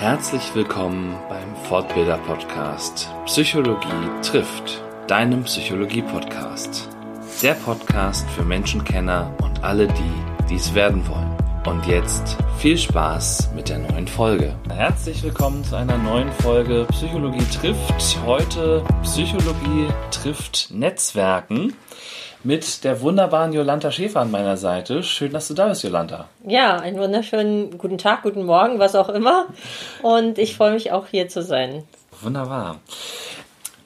Herzlich willkommen beim Fortbilder Podcast Psychologie trifft, deinem Psychologie Podcast. Der Podcast für Menschenkenner und alle die, die es werden wollen. Und jetzt viel Spaß mit der neuen Folge. Herzlich willkommen zu einer neuen Folge Psychologie trifft. Heute Psychologie trifft Netzwerken mit der wunderbaren Jolanta Schäfer an meiner Seite. Schön, dass du da bist, Jolanta. Ja, einen wunderschönen guten Tag, guten Morgen, was auch immer. Und ich freue mich auch hier zu sein. Wunderbar.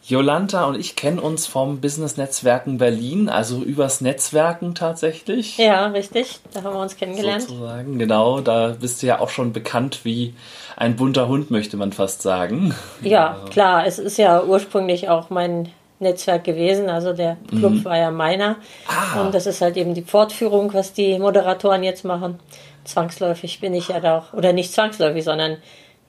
Jolanta und ich kennen uns vom Business Netzwerken Berlin, also übers Netzwerken tatsächlich. Ja, richtig. Da haben wir uns kennengelernt. Sozusagen, genau. Da bist du ja auch schon bekannt wie ein bunter Hund, möchte man fast sagen. Ja, klar. Es ist ja ursprünglich auch mein Netzwerk gewesen. Also der Club mhm. war ja meiner. Ah. Und das ist halt eben die Fortführung, was die Moderatoren jetzt machen. Zwangsläufig bin ich ja da auch, oder nicht zwangsläufig, sondern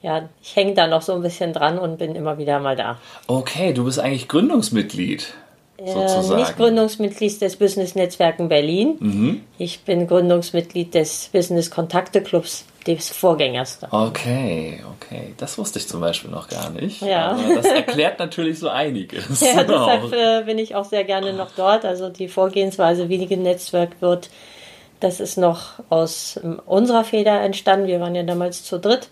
ja, ich hänge da noch so ein bisschen dran und bin immer wieder mal da. Okay, du bist eigentlich Gründungsmitglied. Sozusagen. Äh, nicht Gründungsmitglied des Business Netzwerken Berlin. Mhm. Ich bin Gründungsmitglied des Business Kontakte Clubs des Vorgängers. Okay, okay. Das wusste ich zum Beispiel noch gar nicht. Ja. Aber das erklärt natürlich so einiges. Ja, deshalb äh, bin ich auch sehr gerne noch dort. Also die Vorgehensweise, wie die Netzwerk wird, das ist noch aus ähm, unserer Feder entstanden. Wir waren ja damals zu dritt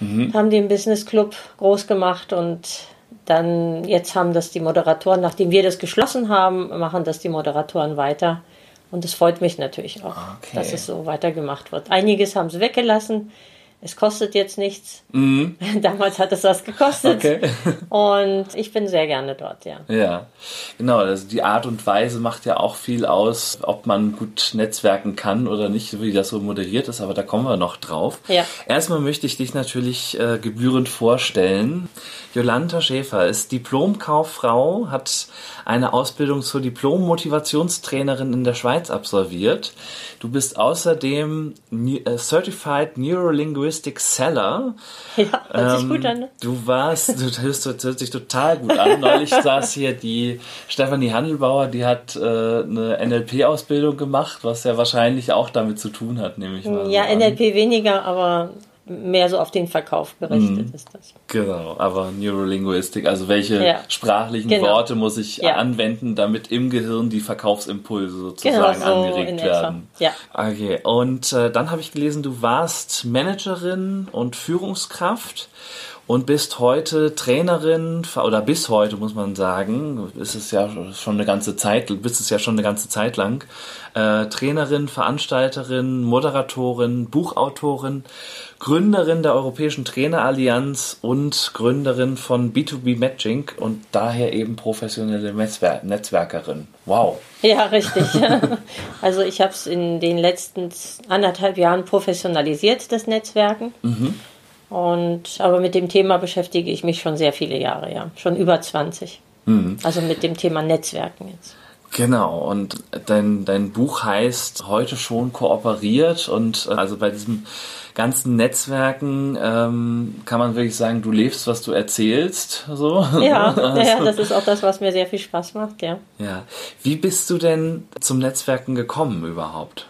mhm. haben den Business Club groß gemacht und dann jetzt haben das die Moderatoren, nachdem wir das geschlossen haben, machen das die Moderatoren weiter. Und es freut mich natürlich auch, okay. dass es so weitergemacht wird. Einiges haben sie weggelassen, es kostet jetzt nichts. Mhm. Damals hat es was gekostet. Okay. und ich bin sehr gerne dort, ja. Ja, genau. Also die Art und Weise macht ja auch viel aus, ob man gut netzwerken kann oder nicht, wie das so moderiert ist, aber da kommen wir noch drauf. Ja. Erstmal möchte ich dich natürlich äh, gebührend vorstellen. Jolanta Schäfer ist Diplomkauffrau, hat eine Ausbildung zur Diplom-Motivationstrainerin in der Schweiz absolviert. Du bist außerdem äh, Certified Neurolinguistic Seller. Ja, hört sich gut ähm, an. Ne? Du warst, du hörst, hört sich total gut an. Neulich saß hier die Stefanie Handelbauer, die hat äh, eine NLP-Ausbildung gemacht, was ja wahrscheinlich auch damit zu tun hat, nehme ich mal. Ja, so NLP weniger, aber mehr so auf den Verkauf gerichtet mhm. ist das. Genau, aber Neurolinguistik, also welche ja. sprachlichen genau. Worte muss ich ja. anwenden, damit im Gehirn die Verkaufsimpulse sozusagen genau, so angeregt werden. Ja. Okay, und äh, dann habe ich gelesen, du warst Managerin und Führungskraft und bist heute Trainerin oder bis heute muss man sagen, ist es ja schon eine ganze Zeit, bist es ja schon eine ganze Zeit lang äh, Trainerin, Veranstalterin, Moderatorin, Buchautorin, Gründerin der Europäischen Trainerallianz und Gründerin von B2B Matching und daher eben professionelle Netzwer Netzwerkerin. Wow. Ja, richtig. also ich habe es in den letzten anderthalb Jahren professionalisiert, das Netzwerken. Mhm und aber mit dem Thema beschäftige ich mich schon sehr viele Jahre, ja. Schon über 20. Mhm. Also mit dem Thema Netzwerken jetzt. Genau, und dein, dein Buch heißt heute schon kooperiert und äh, also bei diesem ganzen Netzwerken ähm, kann man wirklich sagen, du lebst, was du erzählst. So. Ja, also, ja, das ist auch das, was mir sehr viel Spaß macht, ja. Ja. Wie bist du denn zum Netzwerken gekommen überhaupt?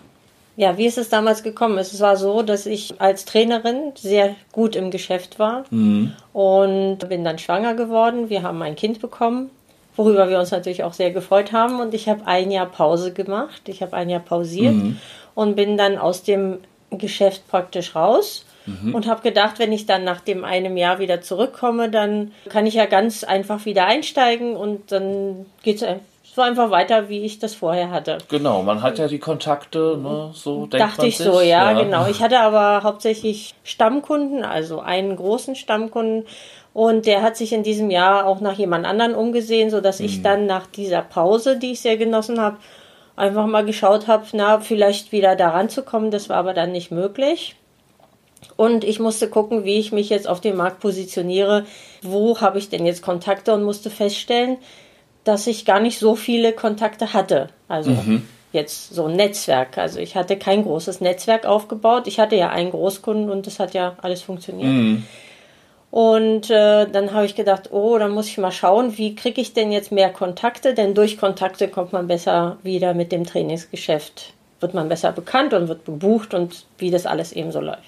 Ja, wie ist es damals gekommen? Es war so, dass ich als Trainerin sehr gut im Geschäft war mhm. und bin dann schwanger geworden. Wir haben ein Kind bekommen, worüber wir uns natürlich auch sehr gefreut haben. Und ich habe ein Jahr Pause gemacht. Ich habe ein Jahr pausiert mhm. und bin dann aus dem Geschäft praktisch raus. Mhm. Und habe gedacht, wenn ich dann nach dem einem Jahr wieder zurückkomme, dann kann ich ja ganz einfach wieder einsteigen und dann geht es so einfach weiter, wie ich das vorher hatte. Genau, man hat ja die Kontakte, ne, so denkt Dachte ich sich. so, ja, ja, genau. Ich hatte aber hauptsächlich Stammkunden, also einen großen Stammkunden. Und der hat sich in diesem Jahr auch nach jemand anderen umgesehen, sodass mhm. ich dann nach dieser Pause, die ich sehr genossen habe, einfach mal geschaut habe, na, vielleicht wieder daran zu kommen. Das war aber dann nicht möglich. Und ich musste gucken, wie ich mich jetzt auf dem Markt positioniere. Wo habe ich denn jetzt Kontakte und musste feststellen, dass ich gar nicht so viele Kontakte hatte. Also mhm. jetzt so ein Netzwerk. Also ich hatte kein großes Netzwerk aufgebaut. Ich hatte ja einen Großkunden und das hat ja alles funktioniert. Mhm. Und äh, dann habe ich gedacht, oh, dann muss ich mal schauen, wie kriege ich denn jetzt mehr Kontakte? Denn durch Kontakte kommt man besser wieder mit dem Trainingsgeschäft, wird man besser bekannt und wird gebucht und wie das alles eben so läuft.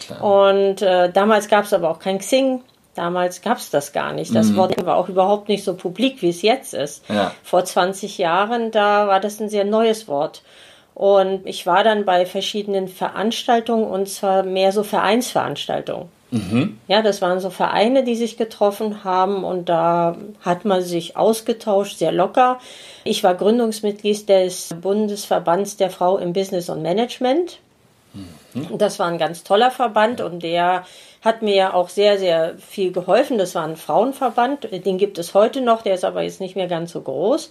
klar. Und äh, damals gab es aber auch kein Xing. Damals gab es das gar nicht. Das mhm. Wort war auch überhaupt nicht so publik, wie es jetzt ist. Ja. Vor 20 Jahren, da war das ein sehr neues Wort. Und ich war dann bei verschiedenen Veranstaltungen und zwar mehr so Vereinsveranstaltungen. Mhm. Ja, das waren so Vereine, die sich getroffen haben und da hat man sich ausgetauscht, sehr locker. Ich war Gründungsmitglied des Bundesverbands der Frau im Business und Management. Mhm. Das war ein ganz toller Verband und der hat mir ja auch sehr, sehr viel geholfen. Das war ein Frauenverband, den gibt es heute noch, der ist aber jetzt nicht mehr ganz so groß.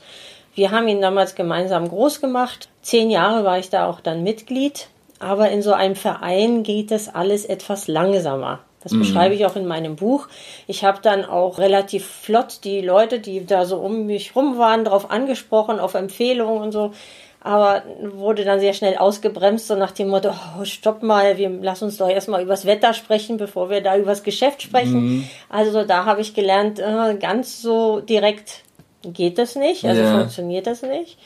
Wir haben ihn damals gemeinsam groß gemacht. Zehn Jahre war ich da auch dann Mitglied. Aber in so einem Verein geht das alles etwas langsamer. Das mhm. beschreibe ich auch in meinem Buch. Ich habe dann auch relativ flott die Leute, die da so um mich rum waren, darauf angesprochen, auf Empfehlungen und so. Aber wurde dann sehr schnell ausgebremst, so nach dem Motto, oh, stopp mal, wir lass uns doch erstmal übers Wetter sprechen, bevor wir da übers Geschäft sprechen. Mhm. Also da habe ich gelernt, äh, ganz so direkt geht das nicht, also ja. funktioniert das nicht.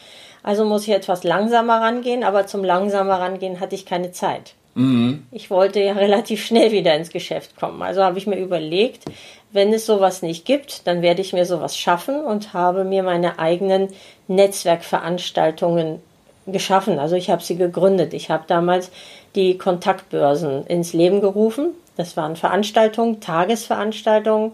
Also muss ich etwas langsamer rangehen, aber zum langsamer rangehen hatte ich keine Zeit. Mhm. Ich wollte ja relativ schnell wieder ins Geschäft kommen. Also habe ich mir überlegt, wenn es sowas nicht gibt, dann werde ich mir sowas schaffen und habe mir meine eigenen Netzwerkveranstaltungen geschaffen. Also ich habe sie gegründet. Ich habe damals die Kontaktbörsen ins Leben gerufen. Das waren Veranstaltungen, Tagesveranstaltungen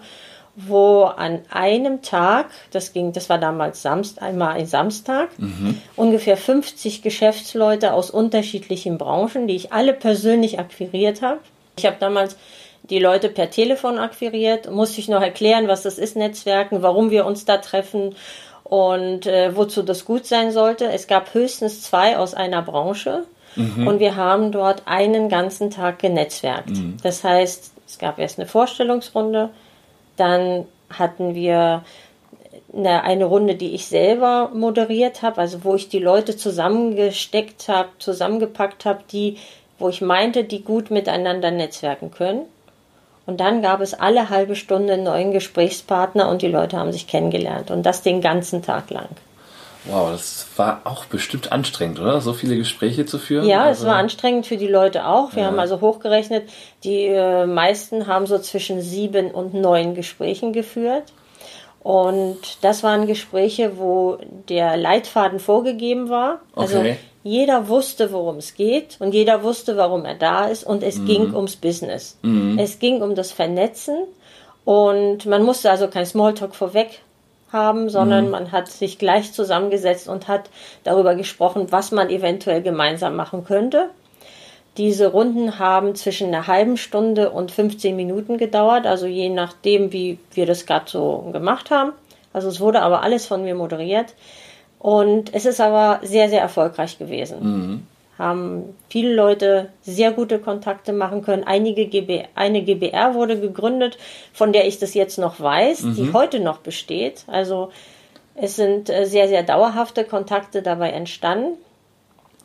wo an einem Tag, das ging, das war damals Samst, einmal ein Samstag, mhm. ungefähr 50 Geschäftsleute aus unterschiedlichen Branchen, die ich alle persönlich akquiriert habe. Ich habe damals die Leute per Telefon akquiriert, musste ich noch erklären, was das ist, Netzwerken, warum wir uns da treffen und äh, wozu das gut sein sollte. Es gab höchstens zwei aus einer Branche mhm. und wir haben dort einen ganzen Tag genetzwerkt. Mhm. Das heißt, es gab erst eine Vorstellungsrunde, dann hatten wir eine, eine Runde, die ich selber moderiert habe, also wo ich die Leute zusammengesteckt habe, zusammengepackt habe, die, wo ich meinte, die gut miteinander netzwerken können. Und dann gab es alle halbe Stunde einen neuen Gesprächspartner und die Leute haben sich kennengelernt. Und das den ganzen Tag lang. Wow, das war auch bestimmt anstrengend, oder? So viele Gespräche zu führen? Ja, also, es war anstrengend für die Leute auch. Wir ja. haben also hochgerechnet, die äh, meisten haben so zwischen sieben und neun Gesprächen geführt. Und das waren Gespräche, wo der Leitfaden vorgegeben war. Also okay. jeder wusste, worum es geht und jeder wusste, warum er da ist und es mhm. ging ums Business. Mhm. Es ging um das Vernetzen und man musste also kein Smalltalk vorweg haben, sondern mhm. man hat sich gleich zusammengesetzt und hat darüber gesprochen, was man eventuell gemeinsam machen könnte. Diese Runden haben zwischen einer halben Stunde und 15 Minuten gedauert, also je nachdem, wie wir das gerade so gemacht haben. Also es wurde aber alles von mir moderiert. Und es ist aber sehr, sehr erfolgreich gewesen. Mhm haben viele Leute sehr gute Kontakte machen können. Einige GB, eine GBR wurde gegründet, von der ich das jetzt noch weiß, mhm. die heute noch besteht. Also es sind äh, sehr, sehr dauerhafte Kontakte dabei entstanden.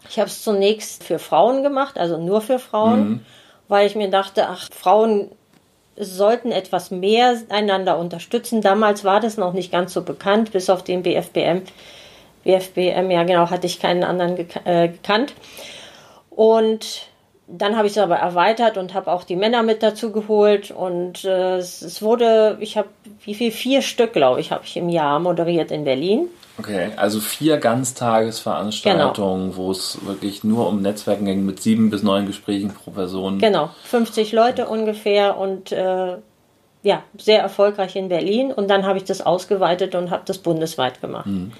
Ich habe es zunächst für Frauen gemacht, also nur für Frauen, mhm. weil ich mir dachte, ach, Frauen sollten etwas mehr einander unterstützen. Damals war das noch nicht ganz so bekannt, bis auf den BFBM WFBM, ja genau, hatte ich keinen anderen gek äh, gekannt. Und dann habe ich es aber erweitert und habe auch die Männer mit dazu geholt und äh, es, wurde, ich habe, wie viel, vier Stück, glaube ich, habe ich im Jahr moderiert in Berlin. Okay, also vier Ganztagesveranstaltungen, genau. wo es wirklich nur um Netzwerken ging mit sieben bis neun Gesprächen pro Person. Genau, 50 Leute ungefähr und äh, ja, sehr erfolgreich in Berlin und dann habe ich das ausgeweitet und habe das bundesweit gemacht. Hm.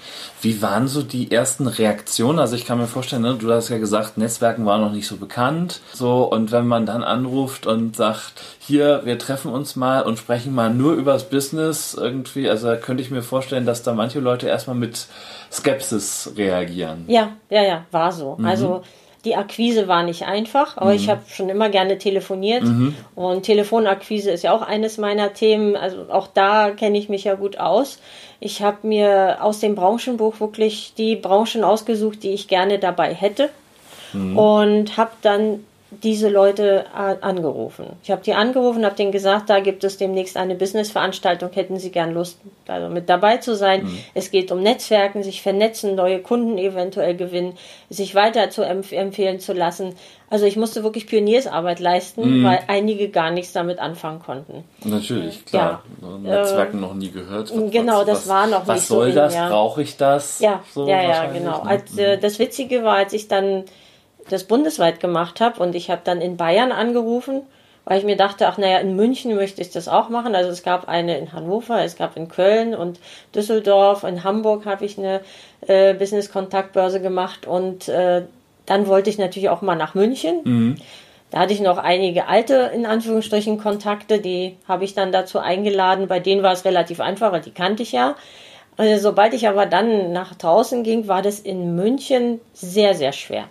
Wie waren so die ersten Reaktionen? Also ich kann mir vorstellen, ne, du hast ja gesagt, Netzwerken waren noch nicht so bekannt. So, und wenn man dann anruft und sagt, hier, wir treffen uns mal und sprechen mal nur übers Business irgendwie, also da könnte ich mir vorstellen, dass da manche Leute erstmal mit Skepsis reagieren. Ja, ja, ja, war so. Mhm. Also die Akquise war nicht einfach, aber mhm. ich habe schon immer gerne telefoniert. Mhm. Und Telefonakquise ist ja auch eines meiner Themen. Also auch da kenne ich mich ja gut aus. Ich habe mir aus dem Branchenbuch wirklich die Branchen ausgesucht, die ich gerne dabei hätte. Mhm. Und habe dann diese Leute angerufen. Ich habe die angerufen, habe denen gesagt, da gibt es demnächst eine Businessveranstaltung, hätten sie gern Lust, also mit dabei zu sein. Mhm. Es geht um Netzwerken, sich vernetzen, neue Kunden eventuell gewinnen, sich weiter zu empf empfehlen zu lassen. Also ich musste wirklich Pioniersarbeit leisten, mhm. weil einige gar nichts damit anfangen konnten. Natürlich, klar. Ja. Netzwerken äh, noch nie gehört. Was, genau, das was, war noch was nicht so. Was soll das? Ja. Brauche ich das? Ja, so ja, ja, genau. Ne? Als, äh, das Witzige war, als ich dann das bundesweit gemacht habe und ich habe dann in Bayern angerufen, weil ich mir dachte, ach naja, in München möchte ich das auch machen. Also es gab eine in Hannover, es gab in Köln und Düsseldorf, in Hamburg habe ich eine äh, Business-Kontaktbörse gemacht und äh, dann wollte ich natürlich auch mal nach München. Mhm. Da hatte ich noch einige alte, in Anführungsstrichen, Kontakte, die habe ich dann dazu eingeladen. Bei denen war es relativ einfach, weil die kannte ich ja. Also, sobald ich aber dann nach draußen ging, war das in München sehr, sehr schwer.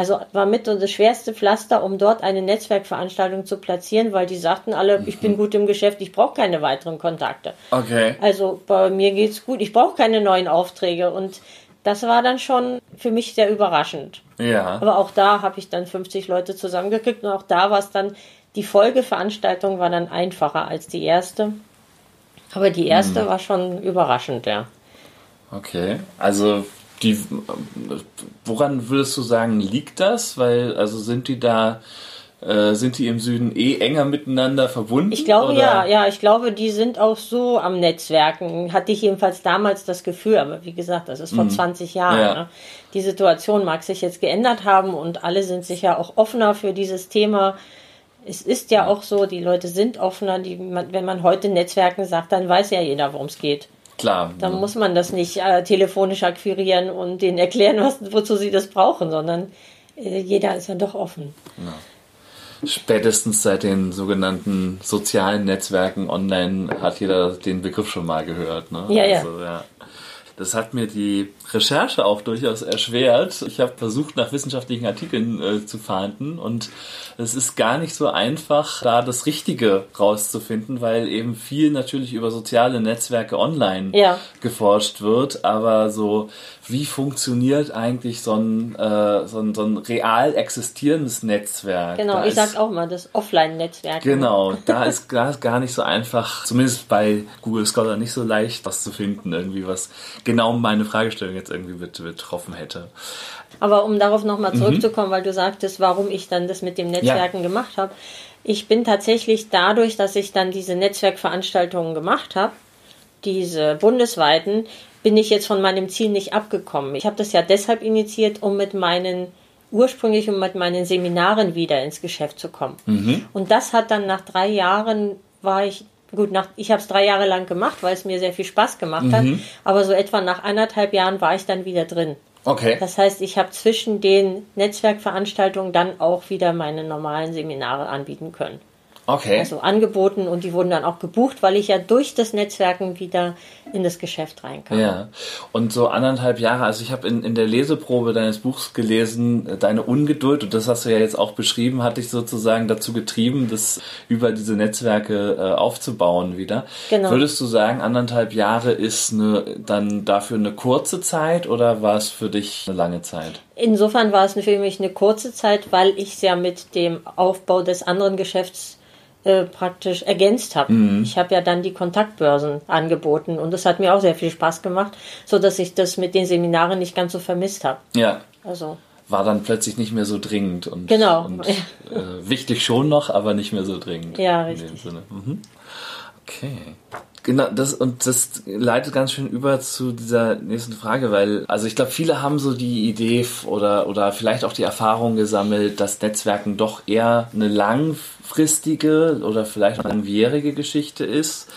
Also war mit so das schwerste Pflaster, um dort eine Netzwerkveranstaltung zu platzieren, weil die sagten alle, ich bin mhm. gut im Geschäft, ich brauche keine weiteren Kontakte. Okay. Also bei mir geht's gut, ich brauche keine neuen Aufträge und das war dann schon für mich sehr überraschend. Ja. Aber auch da habe ich dann 50 Leute zusammengekriegt und auch da war es dann, die Folgeveranstaltung war dann einfacher als die erste. Aber die erste hm. war schon überraschend, ja. Okay, also die, woran würdest du sagen, liegt das? Weil, also sind die da, äh, sind die im Süden eh enger miteinander verbunden? Ich glaube oder? ja, ja, ich glaube, die sind auch so am Netzwerken. Hatte ich jedenfalls damals das Gefühl, aber wie gesagt, das ist vor mhm. 20 Jahren. Ja. Ne? Die Situation mag sich jetzt geändert haben und alle sind sicher auch offener für dieses Thema. Es ist ja auch so, die Leute sind offener. Die, wenn man heute Netzwerken sagt, dann weiß ja jeder, worum es geht. Klar. Dann muss man das nicht äh, telefonisch akquirieren und denen erklären, was, wozu sie das brauchen, sondern äh, jeder ist ja doch offen. Ja. Spätestens seit den sogenannten sozialen Netzwerken online hat jeder den Begriff schon mal gehört. Ne? Ja, also, ja. ja. Das hat mir die Recherche auch durchaus erschwert. Ich habe versucht, nach wissenschaftlichen Artikeln äh, zu fahnden und es ist gar nicht so einfach, da das Richtige rauszufinden, weil eben viel natürlich über soziale Netzwerke online ja. geforscht wird, aber so wie funktioniert eigentlich so ein, äh, so ein, so ein real existierendes Netzwerk? Genau, da ich sage auch mal, das Offline-Netzwerk. Genau, da ist, da ist gar nicht so einfach, zumindest bei Google Scholar nicht so leicht, was zu finden, irgendwie was genau meine Fragestellung jetzt irgendwie betroffen hätte. Aber um darauf nochmal mhm. zurückzukommen, mhm. weil du sagtest, warum ich dann das mit dem Netzwerken ja. gemacht habe. Ich bin tatsächlich dadurch, dass ich dann diese Netzwerkveranstaltungen gemacht habe, diese bundesweiten, bin ich jetzt von meinem Ziel nicht abgekommen. Ich habe das ja deshalb initiiert, um mit meinen ursprünglich um mit meinen Seminaren wieder ins Geschäft zu kommen. Mhm. Und das hat dann nach drei Jahren war ich gut nach ich habe es drei Jahre lang gemacht, weil es mir sehr viel Spaß gemacht mhm. hat. Aber so etwa nach anderthalb Jahren war ich dann wieder drin. Okay. Das heißt, ich habe zwischen den Netzwerkveranstaltungen dann auch wieder meine normalen Seminare anbieten können. Okay. Also angeboten und die wurden dann auch gebucht, weil ich ja durch das Netzwerken wieder in das Geschäft reinkam. Ja. Und so anderthalb Jahre, also ich habe in, in der Leseprobe deines Buchs gelesen, deine Ungeduld, und das hast du ja jetzt auch beschrieben, hat dich sozusagen dazu getrieben, das über diese Netzwerke äh, aufzubauen wieder. Genau. Würdest du sagen, anderthalb Jahre ist eine, dann dafür eine kurze Zeit oder war es für dich eine lange Zeit? Insofern war es für mich eine kurze Zeit, weil ich es ja mit dem Aufbau des anderen Geschäfts äh, praktisch ergänzt habe. Mhm. Ich habe ja dann die Kontaktbörsen angeboten und das hat mir auch sehr viel Spaß gemacht, so dass ich das mit den Seminaren nicht ganz so vermisst habe. Ja. Also war dann plötzlich nicht mehr so dringend und, genau. und äh, wichtig schon noch, aber nicht mehr so dringend. Ja, richtig. Mhm. Okay. Genau, das und das leitet ganz schön über zu dieser nächsten Frage, weil also ich glaube, viele haben so die Idee oder oder vielleicht auch die Erfahrung gesammelt, dass Netzwerken doch eher eine langfristige oder vielleicht eine langwierige Geschichte ist.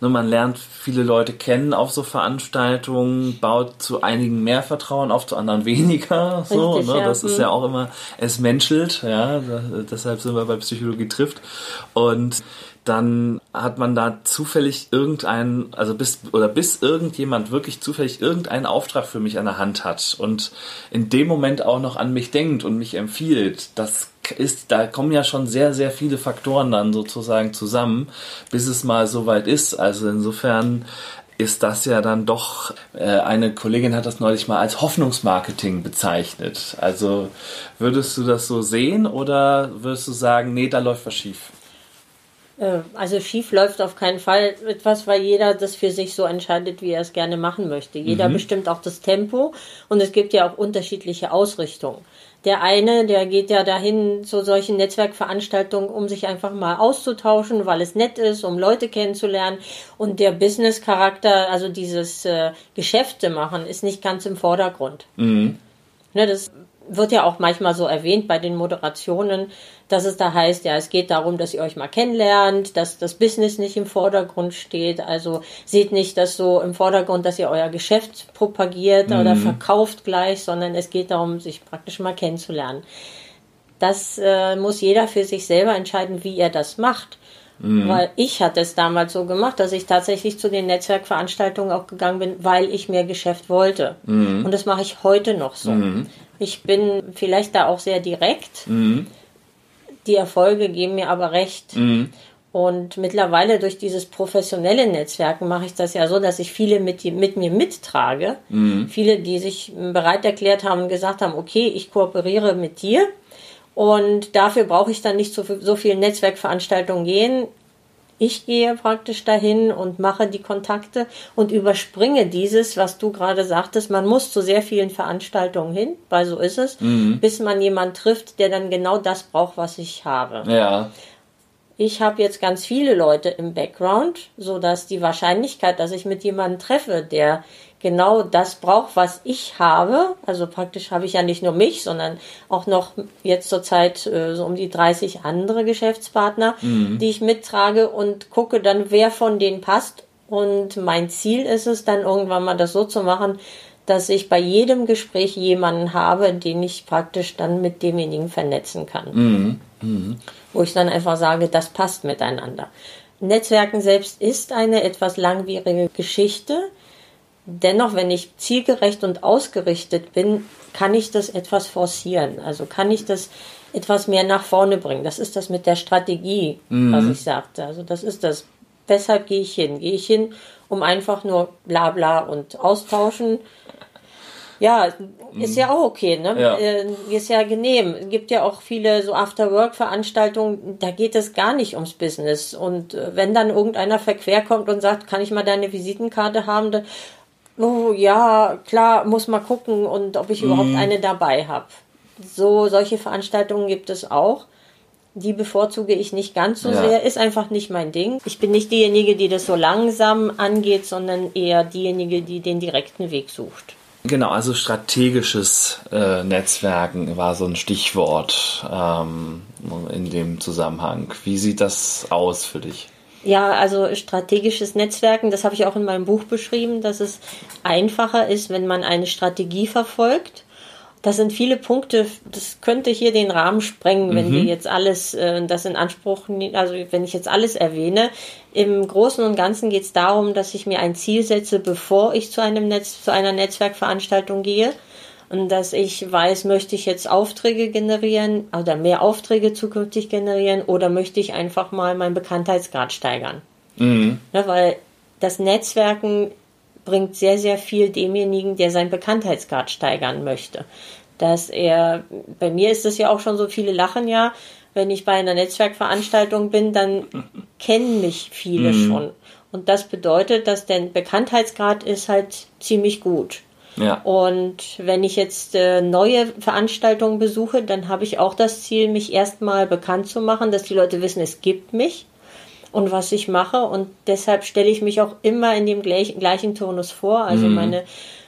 Nur man lernt viele Leute kennen auf so Veranstaltungen, baut zu einigen mehr Vertrauen auf, zu anderen weniger. So, Richtig, ne? Ja. Das ist ja mhm. auch immer, es menschelt, ja. Da, deshalb sind wir bei Psychologie trifft. Und dann hat man da zufällig irgendeinen, also bis oder bis irgendjemand wirklich zufällig irgendeinen Auftrag für mich an der Hand hat und in dem Moment auch noch an mich denkt und mich empfiehlt, das ist, da kommen ja schon sehr, sehr viele Faktoren dann sozusagen zusammen, bis es mal soweit ist. Also insofern ist das ja dann doch, äh, eine Kollegin hat das neulich mal als Hoffnungsmarketing bezeichnet. Also würdest du das so sehen oder würdest du sagen, nee, da läuft was schief? Äh, also schief läuft auf keinen Fall etwas, weil jeder das für sich so entscheidet, wie er es gerne machen möchte. Jeder mhm. bestimmt auch das Tempo und es gibt ja auch unterschiedliche Ausrichtungen. Der eine, der geht ja dahin zu solchen Netzwerkveranstaltungen, um sich einfach mal auszutauschen, weil es nett ist, um Leute kennenzulernen. Und der Business-Charakter, also dieses äh, Geschäfte machen, ist nicht ganz im Vordergrund. Mhm. Ne, das wird ja auch manchmal so erwähnt bei den Moderationen, dass es da heißt, ja, es geht darum, dass ihr euch mal kennenlernt, dass das Business nicht im Vordergrund steht. Also seht nicht das so im Vordergrund, dass ihr euer Geschäft propagiert mhm. oder verkauft gleich, sondern es geht darum, sich praktisch mal kennenzulernen. Das äh, muss jeder für sich selber entscheiden, wie er das macht. Mhm. Weil ich hatte es damals so gemacht, dass ich tatsächlich zu den Netzwerkveranstaltungen auch gegangen bin, weil ich mehr Geschäft wollte. Mhm. Und das mache ich heute noch so. Mhm. Ich bin vielleicht da auch sehr direkt. Die Erfolge geben mir aber recht. Mhm. Und mittlerweile durch dieses professionelle Netzwerken mache ich das ja so, dass ich viele mit, mit mir mittrage. Mhm. Viele, die sich bereit erklärt haben und gesagt haben, okay, ich kooperiere mit dir. Und dafür brauche ich dann nicht so, so viel Netzwerkveranstaltungen gehen. Ich gehe praktisch dahin und mache die Kontakte und überspringe dieses, was du gerade sagtest. Man muss zu sehr vielen Veranstaltungen hin, weil so ist es, mhm. bis man jemanden trifft, der dann genau das braucht, was ich habe. Ja. Ich habe jetzt ganz viele Leute im Background, so dass die Wahrscheinlichkeit, dass ich mit jemandem treffe, der genau das braucht, was ich habe. Also praktisch habe ich ja nicht nur mich, sondern auch noch jetzt zurzeit äh, so um die 30 andere Geschäftspartner, mhm. die ich mittrage und gucke dann, wer von denen passt. Und mein Ziel ist es dann irgendwann mal das so zu machen, dass ich bei jedem Gespräch jemanden habe, den ich praktisch dann mit demjenigen vernetzen kann. Mhm. Mhm. Wo ich dann einfach sage, das passt miteinander. Netzwerken selbst ist eine etwas langwierige Geschichte. Dennoch, wenn ich zielgerecht und ausgerichtet bin, kann ich das etwas forcieren. Also kann ich das etwas mehr nach vorne bringen. Das ist das mit der Strategie, mhm. was ich sagte. Also das ist das. Weshalb gehe ich hin? Gehe ich hin, um einfach nur bla bla und austauschen? Ja, ist ja auch okay, ne? Ja. Äh, ist ja genehm. Es gibt ja auch viele so After-Work-Veranstaltungen, da geht es gar nicht ums Business. Und äh, wenn dann irgendeiner verquer kommt und sagt, kann ich mal deine Visitenkarte haben, dann oh ja, klar, muss mal gucken und ob ich mhm. überhaupt eine dabei habe. So, solche Veranstaltungen gibt es auch. Die bevorzuge ich nicht ganz so ja. sehr, ist einfach nicht mein Ding. Ich bin nicht diejenige, die das so langsam angeht, sondern eher diejenige, die den direkten Weg sucht. Genau, also strategisches äh, Netzwerken war so ein Stichwort ähm, in dem Zusammenhang. Wie sieht das aus für dich? Ja, also strategisches Netzwerken, das habe ich auch in meinem Buch beschrieben, dass es einfacher ist, wenn man eine Strategie verfolgt. Das sind viele Punkte, das könnte hier den Rahmen sprengen, wenn mhm. wir jetzt alles, äh, das in Anspruch nehmen, also wenn ich jetzt alles erwähne. Im Großen und Ganzen geht es darum, dass ich mir ein Ziel setze, bevor ich zu einem Netz, zu einer Netzwerkveranstaltung gehe und dass ich weiß, möchte ich jetzt Aufträge generieren oder mehr Aufträge zukünftig generieren oder möchte ich einfach mal meinen Bekanntheitsgrad steigern. Mhm. Ja, weil das Netzwerken bringt sehr, sehr viel demjenigen, der seinen Bekanntheitsgrad steigern möchte. Dass er, bei mir ist es ja auch schon so, viele lachen ja, wenn ich bei einer Netzwerkveranstaltung bin, dann kennen mich viele mhm. schon. Und das bedeutet, dass der Bekanntheitsgrad ist halt ziemlich gut. Ja. Und wenn ich jetzt äh, neue Veranstaltungen besuche, dann habe ich auch das Ziel, mich erstmal bekannt zu machen, dass die Leute wissen, es gibt mich und was ich mache. Und deshalb stelle ich mich auch immer in dem gleich, gleichen Tonus vor. Also mhm. meine,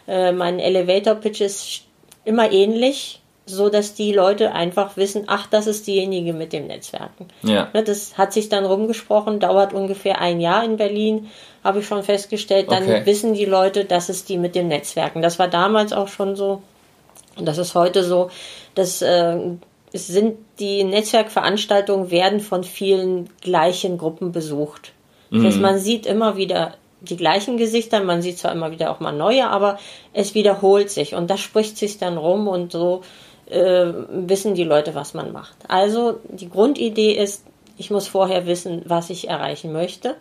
äh, mein Elevator Pitch ist immer ähnlich, so dass die Leute einfach wissen, ach, das ist diejenige mit dem Netzwerken. Ja. Ne, das hat sich dann rumgesprochen, dauert ungefähr ein Jahr in Berlin habe ich schon festgestellt, dann okay. wissen die Leute, dass es die mit dem Netzwerken. Das war damals auch schon so und das ist heute so, dass äh, es sind die Netzwerkveranstaltungen werden von vielen gleichen Gruppen besucht. Mhm. Das heißt, man sieht immer wieder die gleichen Gesichter, man sieht zwar immer wieder auch mal neue, aber es wiederholt sich und das spricht sich dann rum und so äh, wissen die Leute, was man macht. Also die Grundidee ist, ich muss vorher wissen, was ich erreichen möchte.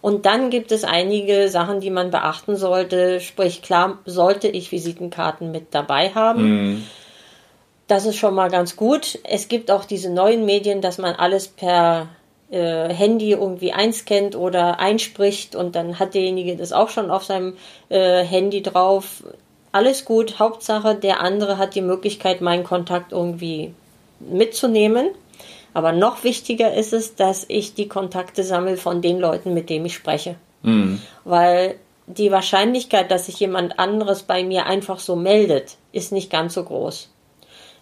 Und dann gibt es einige Sachen, die man beachten sollte. Sprich, klar, sollte ich Visitenkarten mit dabei haben. Mhm. Das ist schon mal ganz gut. Es gibt auch diese neuen Medien, dass man alles per äh, Handy irgendwie einscannt oder einspricht und dann hat derjenige das auch schon auf seinem äh, Handy drauf. Alles gut. Hauptsache, der andere hat die Möglichkeit, meinen Kontakt irgendwie mitzunehmen. Aber noch wichtiger ist es, dass ich die Kontakte sammle von den Leuten, mit denen ich spreche. Mhm. Weil die Wahrscheinlichkeit, dass sich jemand anderes bei mir einfach so meldet, ist nicht ganz so groß.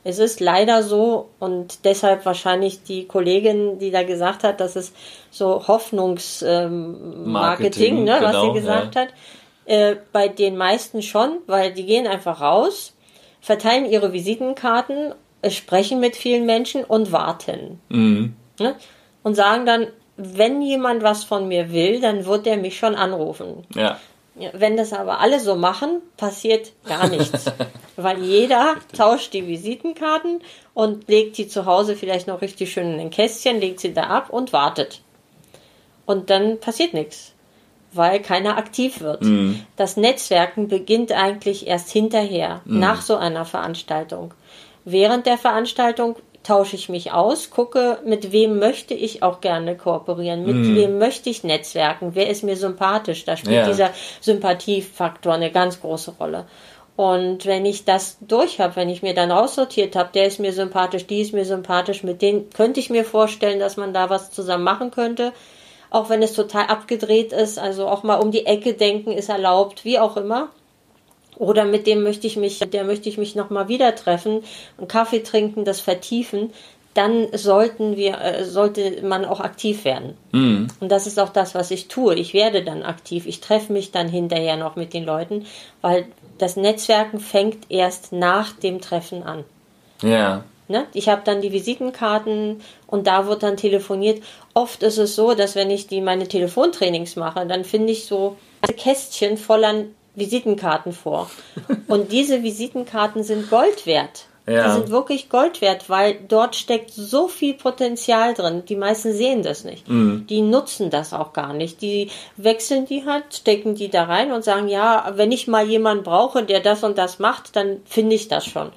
Es ist leider so und deshalb wahrscheinlich die Kollegin, die da gesagt hat, dass es so Hoffnungsmarketing, ähm, ne, genau, was sie gesagt ja. hat, äh, bei den meisten schon, weil die gehen einfach raus, verteilen ihre Visitenkarten sprechen mit vielen Menschen und warten. Mhm. Ne? Und sagen dann, wenn jemand was von mir will, dann wird er mich schon anrufen. Ja. Wenn das aber alle so machen, passiert gar nichts. Weil jeder tauscht die Visitenkarten und legt die zu Hause vielleicht noch richtig schön in ein Kästchen, legt sie da ab und wartet. Und dann passiert nichts, weil keiner aktiv wird. Mhm. Das Netzwerken beginnt eigentlich erst hinterher, mhm. nach so einer Veranstaltung. Während der Veranstaltung tausche ich mich aus, gucke, mit wem möchte ich auch gerne kooperieren, mit mm. wem möchte ich netzwerken, wer ist mir sympathisch. Da spielt ja. dieser Sympathiefaktor eine ganz große Rolle. Und wenn ich das durch habe, wenn ich mir dann aussortiert habe, der ist mir sympathisch, die ist mir sympathisch, mit denen könnte ich mir vorstellen, dass man da was zusammen machen könnte, auch wenn es total abgedreht ist, also auch mal um die Ecke denken ist erlaubt, wie auch immer. Oder mit dem möchte ich mich, der möchte ich mich nochmal wieder treffen, einen Kaffee trinken, das vertiefen. Dann sollten wir, äh, sollte man auch aktiv werden. Mhm. Und das ist auch das, was ich tue. Ich werde dann aktiv. Ich treffe mich dann hinterher noch mit den Leuten, weil das Netzwerken fängt erst nach dem Treffen an. Ja. Ne? Ich habe dann die Visitenkarten und da wird dann telefoniert. Oft ist es so, dass wenn ich die meine Telefontrainings mache, dann finde ich so Kästchen voller Visitenkarten vor. Und diese Visitenkarten sind Gold wert. Ja. Die sind wirklich Gold wert, weil dort steckt so viel Potenzial drin. Die meisten sehen das nicht. Mhm. Die nutzen das auch gar nicht. Die wechseln die halt, stecken die da rein und sagen, ja, wenn ich mal jemanden brauche, der das und das macht, dann finde ich das schon.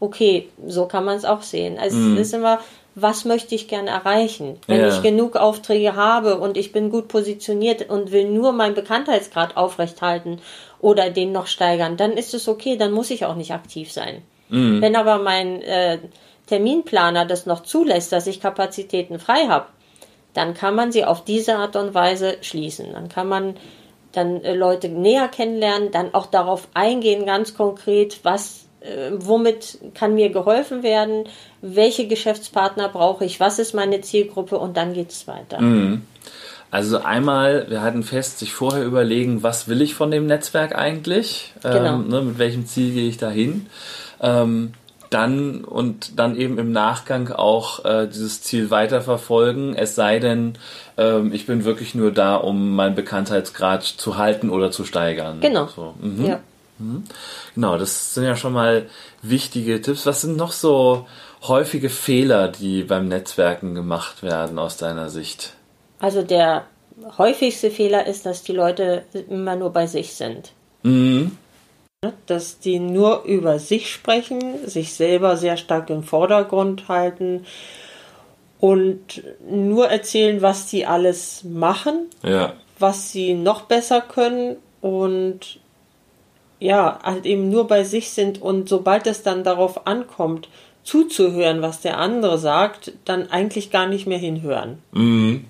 Okay, so kann man es auch sehen. Also mhm. es ist immer was möchte ich gerne erreichen. Wenn ja. ich genug Aufträge habe und ich bin gut positioniert und will nur meinen Bekanntheitsgrad aufrechthalten oder den noch steigern, dann ist es okay, dann muss ich auch nicht aktiv sein. Mhm. Wenn aber mein äh, Terminplaner das noch zulässt, dass ich Kapazitäten frei habe, dann kann man sie auf diese Art und Weise schließen. Dann kann man dann äh, Leute näher kennenlernen, dann auch darauf eingehen, ganz konkret, was äh, womit kann mir geholfen werden, welche Geschäftspartner brauche ich, was ist meine Zielgruppe und dann geht es weiter. Mhm. Also einmal, wir hatten fest, sich vorher überlegen, was will ich von dem Netzwerk eigentlich, genau. ähm, ne, mit welchem Ziel gehe ich dahin. Ähm, dann und dann eben im Nachgang auch äh, dieses Ziel weiterverfolgen, es sei denn, ähm, ich bin wirklich nur da, um meinen Bekanntheitsgrad zu halten oder zu steigern. Genau. So. Mhm. Ja. Mhm. Genau, das sind ja schon mal wichtige Tipps. Was sind noch so häufige Fehler, die beim Netzwerken gemacht werden aus deiner Sicht? Also der häufigste Fehler ist, dass die Leute immer nur bei sich sind. Mhm. Dass die nur über sich sprechen, sich selber sehr stark im Vordergrund halten und nur erzählen, was die alles machen, ja. was sie noch besser können und ja, halt eben nur bei sich sind und sobald es dann darauf ankommt, zuzuhören, was der andere sagt, dann eigentlich gar nicht mehr hinhören. Mhm.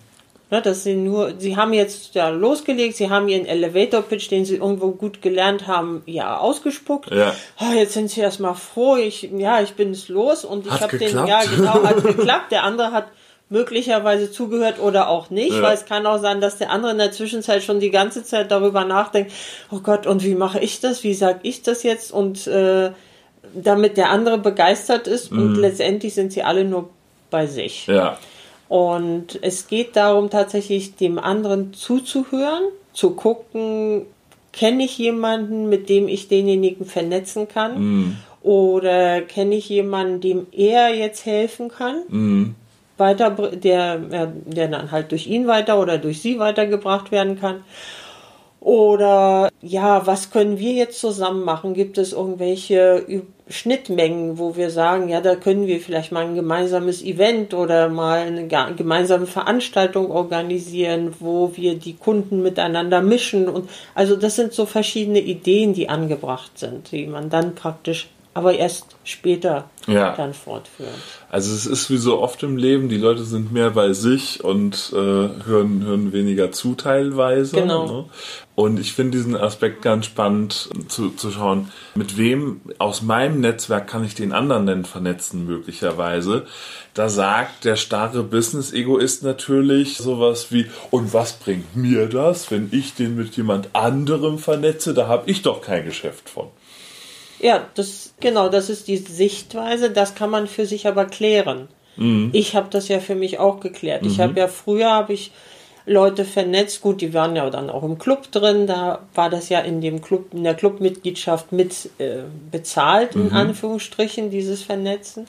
Ja, dass sie nur, sie haben jetzt ja losgelegt, sie haben ihren Elevator Pitch, den sie irgendwo gut gelernt haben, ja ausgespuckt. Ja. Oh, jetzt sind sie erstmal froh, ich, ja, ich bin es los und ich habe den, ja genau, hat geklappt. Der andere hat möglicherweise zugehört oder auch nicht, ja. weil es kann auch sein, dass der andere in der Zwischenzeit schon die ganze Zeit darüber nachdenkt, oh Gott, und wie mache ich das, wie sage ich das jetzt und äh, damit der andere begeistert ist mhm. und letztendlich sind sie alle nur bei sich. Ja. Und es geht darum, tatsächlich dem anderen zuzuhören, zu gucken, kenne ich jemanden, mit dem ich denjenigen vernetzen kann? Mhm. Oder kenne ich jemanden, dem er jetzt helfen kann? Mhm weiter, der, der dann halt durch ihn weiter oder durch sie weitergebracht werden kann. Oder ja, was können wir jetzt zusammen machen? Gibt es irgendwelche Schnittmengen, wo wir sagen, ja, da können wir vielleicht mal ein gemeinsames Event oder mal eine gemeinsame Veranstaltung organisieren, wo wir die Kunden miteinander mischen und also das sind so verschiedene Ideen, die angebracht sind, die man dann praktisch aber erst später ja. dann fortführen. Also es ist wie so oft im Leben, die Leute sind mehr bei sich und äh, hören, hören weniger zu teilweise. Genau. Ne? Und ich finde diesen Aspekt ganz spannend zu, zu schauen, mit wem aus meinem Netzwerk kann ich den anderen denn vernetzen möglicherweise. Da sagt der starre Business-Egoist natürlich sowas wie, und was bringt mir das, wenn ich den mit jemand anderem vernetze? Da habe ich doch kein Geschäft von. Ja, das genau, das ist die Sichtweise. Das kann man für sich aber klären. Mhm. Ich habe das ja für mich auch geklärt. Mhm. Ich habe ja früher habe ich Leute vernetzt. Gut, die waren ja dann auch im Club drin. Da war das ja in dem Club, in der Clubmitgliedschaft mit äh, bezahlt in mhm. Anführungsstrichen dieses Vernetzen.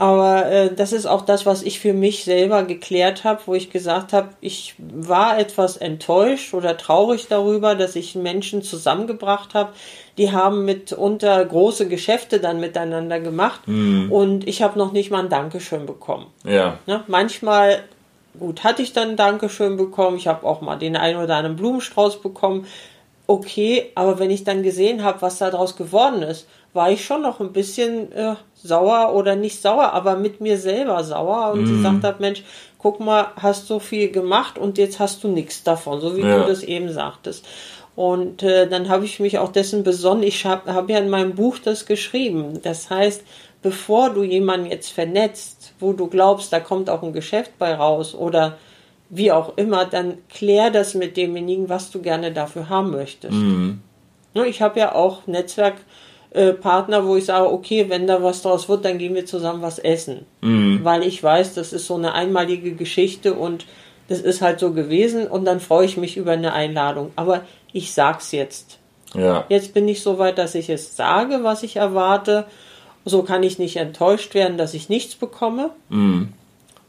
Aber äh, das ist auch das, was ich für mich selber geklärt habe, wo ich gesagt habe, ich war etwas enttäuscht oder traurig darüber, dass ich Menschen zusammengebracht habe. Die haben mitunter große Geschäfte dann miteinander gemacht mhm. und ich habe noch nicht mal ein Dankeschön bekommen. Ja. Ne? Manchmal gut, hatte ich dann ein Dankeschön bekommen. Ich habe auch mal den einen oder anderen Blumenstrauß bekommen. Okay, aber wenn ich dann gesehen habe, was daraus geworden ist, war ich schon noch ein bisschen äh, sauer oder nicht sauer, aber mit mir selber sauer und mm. gesagt habe, Mensch, guck mal, hast so viel gemacht und jetzt hast du nichts davon, so wie ja. du das eben sagtest. Und äh, dann habe ich mich auch dessen besonnen. Ich habe hab ja in meinem Buch das geschrieben. Das heißt, bevor du jemanden jetzt vernetzt, wo du glaubst, da kommt auch ein Geschäft bei raus oder wie auch immer, dann klär das mit demjenigen, was du gerne dafür haben möchtest. Mhm. Ich habe ja auch Netzwerk äh, wo ich sage, okay, wenn da was draus wird, dann gehen wir zusammen was essen. Mhm. Weil ich weiß, das ist so eine einmalige Geschichte und das ist halt so gewesen und dann freue ich mich über eine Einladung. Aber ich sag's jetzt. Ja. Jetzt bin ich so weit, dass ich es sage, was ich erwarte. So kann ich nicht enttäuscht werden, dass ich nichts bekomme. Mhm.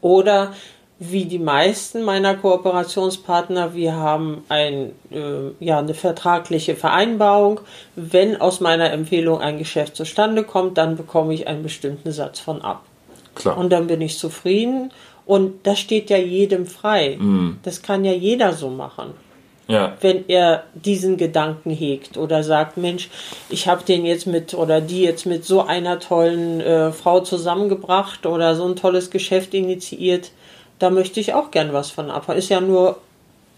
Oder wie die meisten meiner Kooperationspartner, wir haben ein, äh, ja, eine vertragliche Vereinbarung. Wenn aus meiner Empfehlung ein Geschäft zustande kommt, dann bekomme ich einen bestimmten Satz von ab. Klar. Und dann bin ich zufrieden. Und das steht ja jedem frei. Mm. Das kann ja jeder so machen. Ja. Wenn er diesen Gedanken hegt oder sagt, Mensch, ich habe den jetzt mit oder die jetzt mit so einer tollen äh, Frau zusammengebracht oder so ein tolles Geschäft initiiert, da möchte ich auch gern was von ab. Ist ja nur,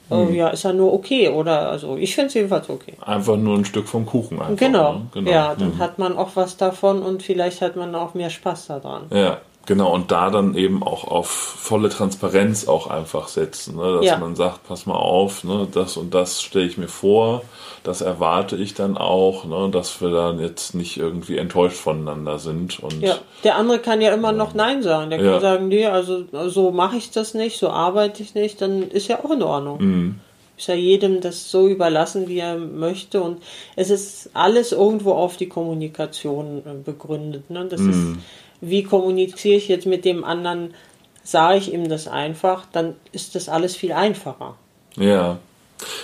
hm. ja, ist ja nur okay, oder? Also ich finde es jedenfalls okay. Einfach nur ein Stück vom Kuchen einfach. Genau. Ne? genau. Ja, dann hm. hat man auch was davon und vielleicht hat man auch mehr Spaß daran. Ja. Genau, und da dann eben auch auf volle Transparenz auch einfach setzen, ne? dass ja. man sagt, pass mal auf, ne? das und das stelle ich mir vor, das erwarte ich dann auch, ne? dass wir dann jetzt nicht irgendwie enttäuscht voneinander sind. Und, ja, der andere kann ja immer noch Nein sagen. Der kann ja. sagen, nee, also so mache ich das nicht, so arbeite ich nicht, dann ist ja auch in Ordnung. Mhm. Ist ja jedem das so überlassen, wie er möchte. Und es ist alles irgendwo auf die Kommunikation äh, begründet. Ne? Das mhm. ist wie kommuniziere ich jetzt mit dem anderen, sage ich ihm das einfach, dann ist das alles viel einfacher. Ja.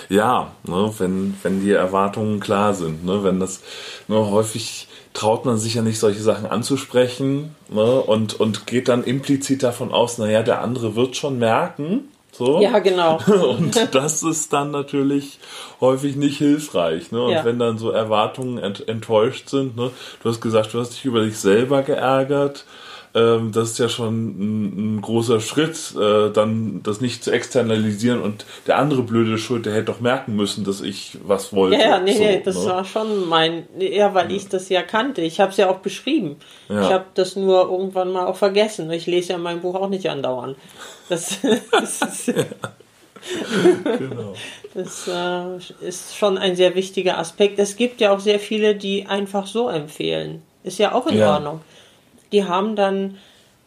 Ja, ne, wenn, wenn die Erwartungen klar sind, ne, wenn das ne, häufig traut man sich ja nicht, solche Sachen anzusprechen ne, und, und geht dann implizit davon aus, naja, der andere wird schon merken, so. Ja, genau. Und das ist dann natürlich häufig nicht hilfreich. Ne? Und ja. wenn dann so Erwartungen ent enttäuscht sind, ne? du hast gesagt, du hast dich über dich selber geärgert. Ähm, das ist ja schon ein, ein großer Schritt, äh, dann das nicht zu externalisieren und der andere blöde Schuld, der hätte doch merken müssen, dass ich was wollte. Ja, nee, so, nee, das ne? war schon mein, ja, weil ja. ich das ja kannte. Ich habe es ja auch beschrieben. Ja. Ich habe das nur irgendwann mal auch vergessen. Ich lese ja mein Buch auch nicht andauernd. Das, das ist, genau. Das äh, ist schon ein sehr wichtiger Aspekt. Es gibt ja auch sehr viele, die einfach so empfehlen. Ist ja auch in ja. Die haben dann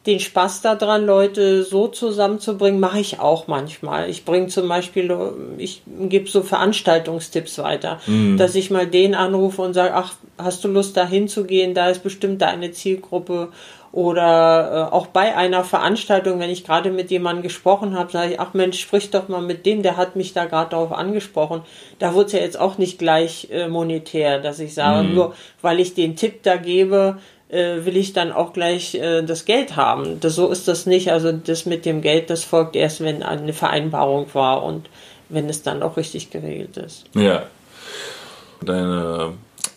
den Spaß daran, Leute so zusammenzubringen, mache ich auch manchmal. Ich bringe zum Beispiel, ich gebe so Veranstaltungstipps weiter, mhm. dass ich mal den anrufe und sage, ach, hast du Lust da hinzugehen? Da ist bestimmt deine Zielgruppe. Oder äh, auch bei einer Veranstaltung, wenn ich gerade mit jemandem gesprochen habe, sage ich, ach Mensch, sprich doch mal mit dem, der hat mich da gerade darauf angesprochen. Da wird es ja jetzt auch nicht gleich äh, monetär, dass ich sage, mhm. nur weil ich den Tipp da gebe, äh, will ich dann auch gleich äh, das Geld haben. Das, so ist das nicht. Also das mit dem Geld, das folgt erst, wenn eine Vereinbarung war und wenn es dann auch richtig geregelt ist. Ja. Deine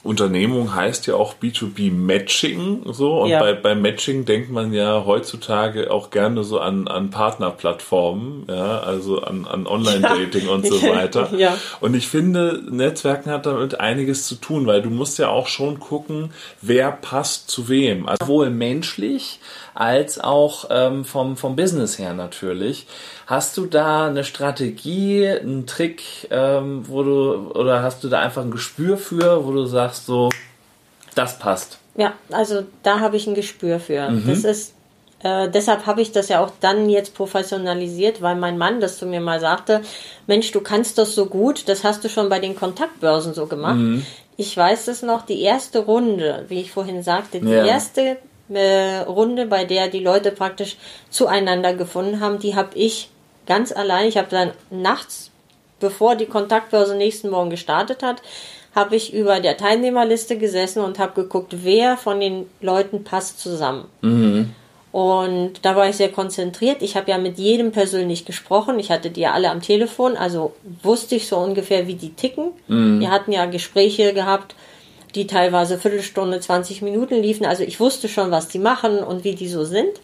Unternehmung heißt ja auch B2B Matching, so. Und ja. bei, bei Matching denkt man ja heutzutage auch gerne so an, an Partnerplattformen, ja, also an, an Online-Dating ja. und so weiter. ja. Und ich finde, Netzwerken hat damit einiges zu tun, weil du musst ja auch schon gucken, wer passt zu wem. Also sowohl menschlich als auch ähm, vom, vom Business her natürlich. Hast du da eine Strategie, einen Trick, ähm, wo du, oder hast du da einfach ein Gespür für, wo du sagst, so, das passt? Ja, also da habe ich ein Gespür für. Mhm. Das ist äh, deshalb habe ich das ja auch dann jetzt professionalisiert, weil mein Mann das zu mir mal sagte, Mensch, du kannst das so gut, das hast du schon bei den Kontaktbörsen so gemacht. Mhm. Ich weiß es noch, die erste Runde, wie ich vorhin sagte, die ja. erste äh, Runde, bei der die Leute praktisch zueinander gefunden haben, die habe ich ganz allein. Ich habe dann nachts, bevor die Kontaktbörse nächsten Morgen gestartet hat, habe ich über der Teilnehmerliste gesessen und habe geguckt, wer von den Leuten passt zusammen. Mhm. Und da war ich sehr konzentriert. Ich habe ja mit jedem persönlich gesprochen. Ich hatte die ja alle am Telefon, also wusste ich so ungefähr, wie die ticken. Mhm. Wir hatten ja Gespräche gehabt, die teilweise Viertelstunde, 20 Minuten liefen. Also ich wusste schon, was die machen und wie die so sind.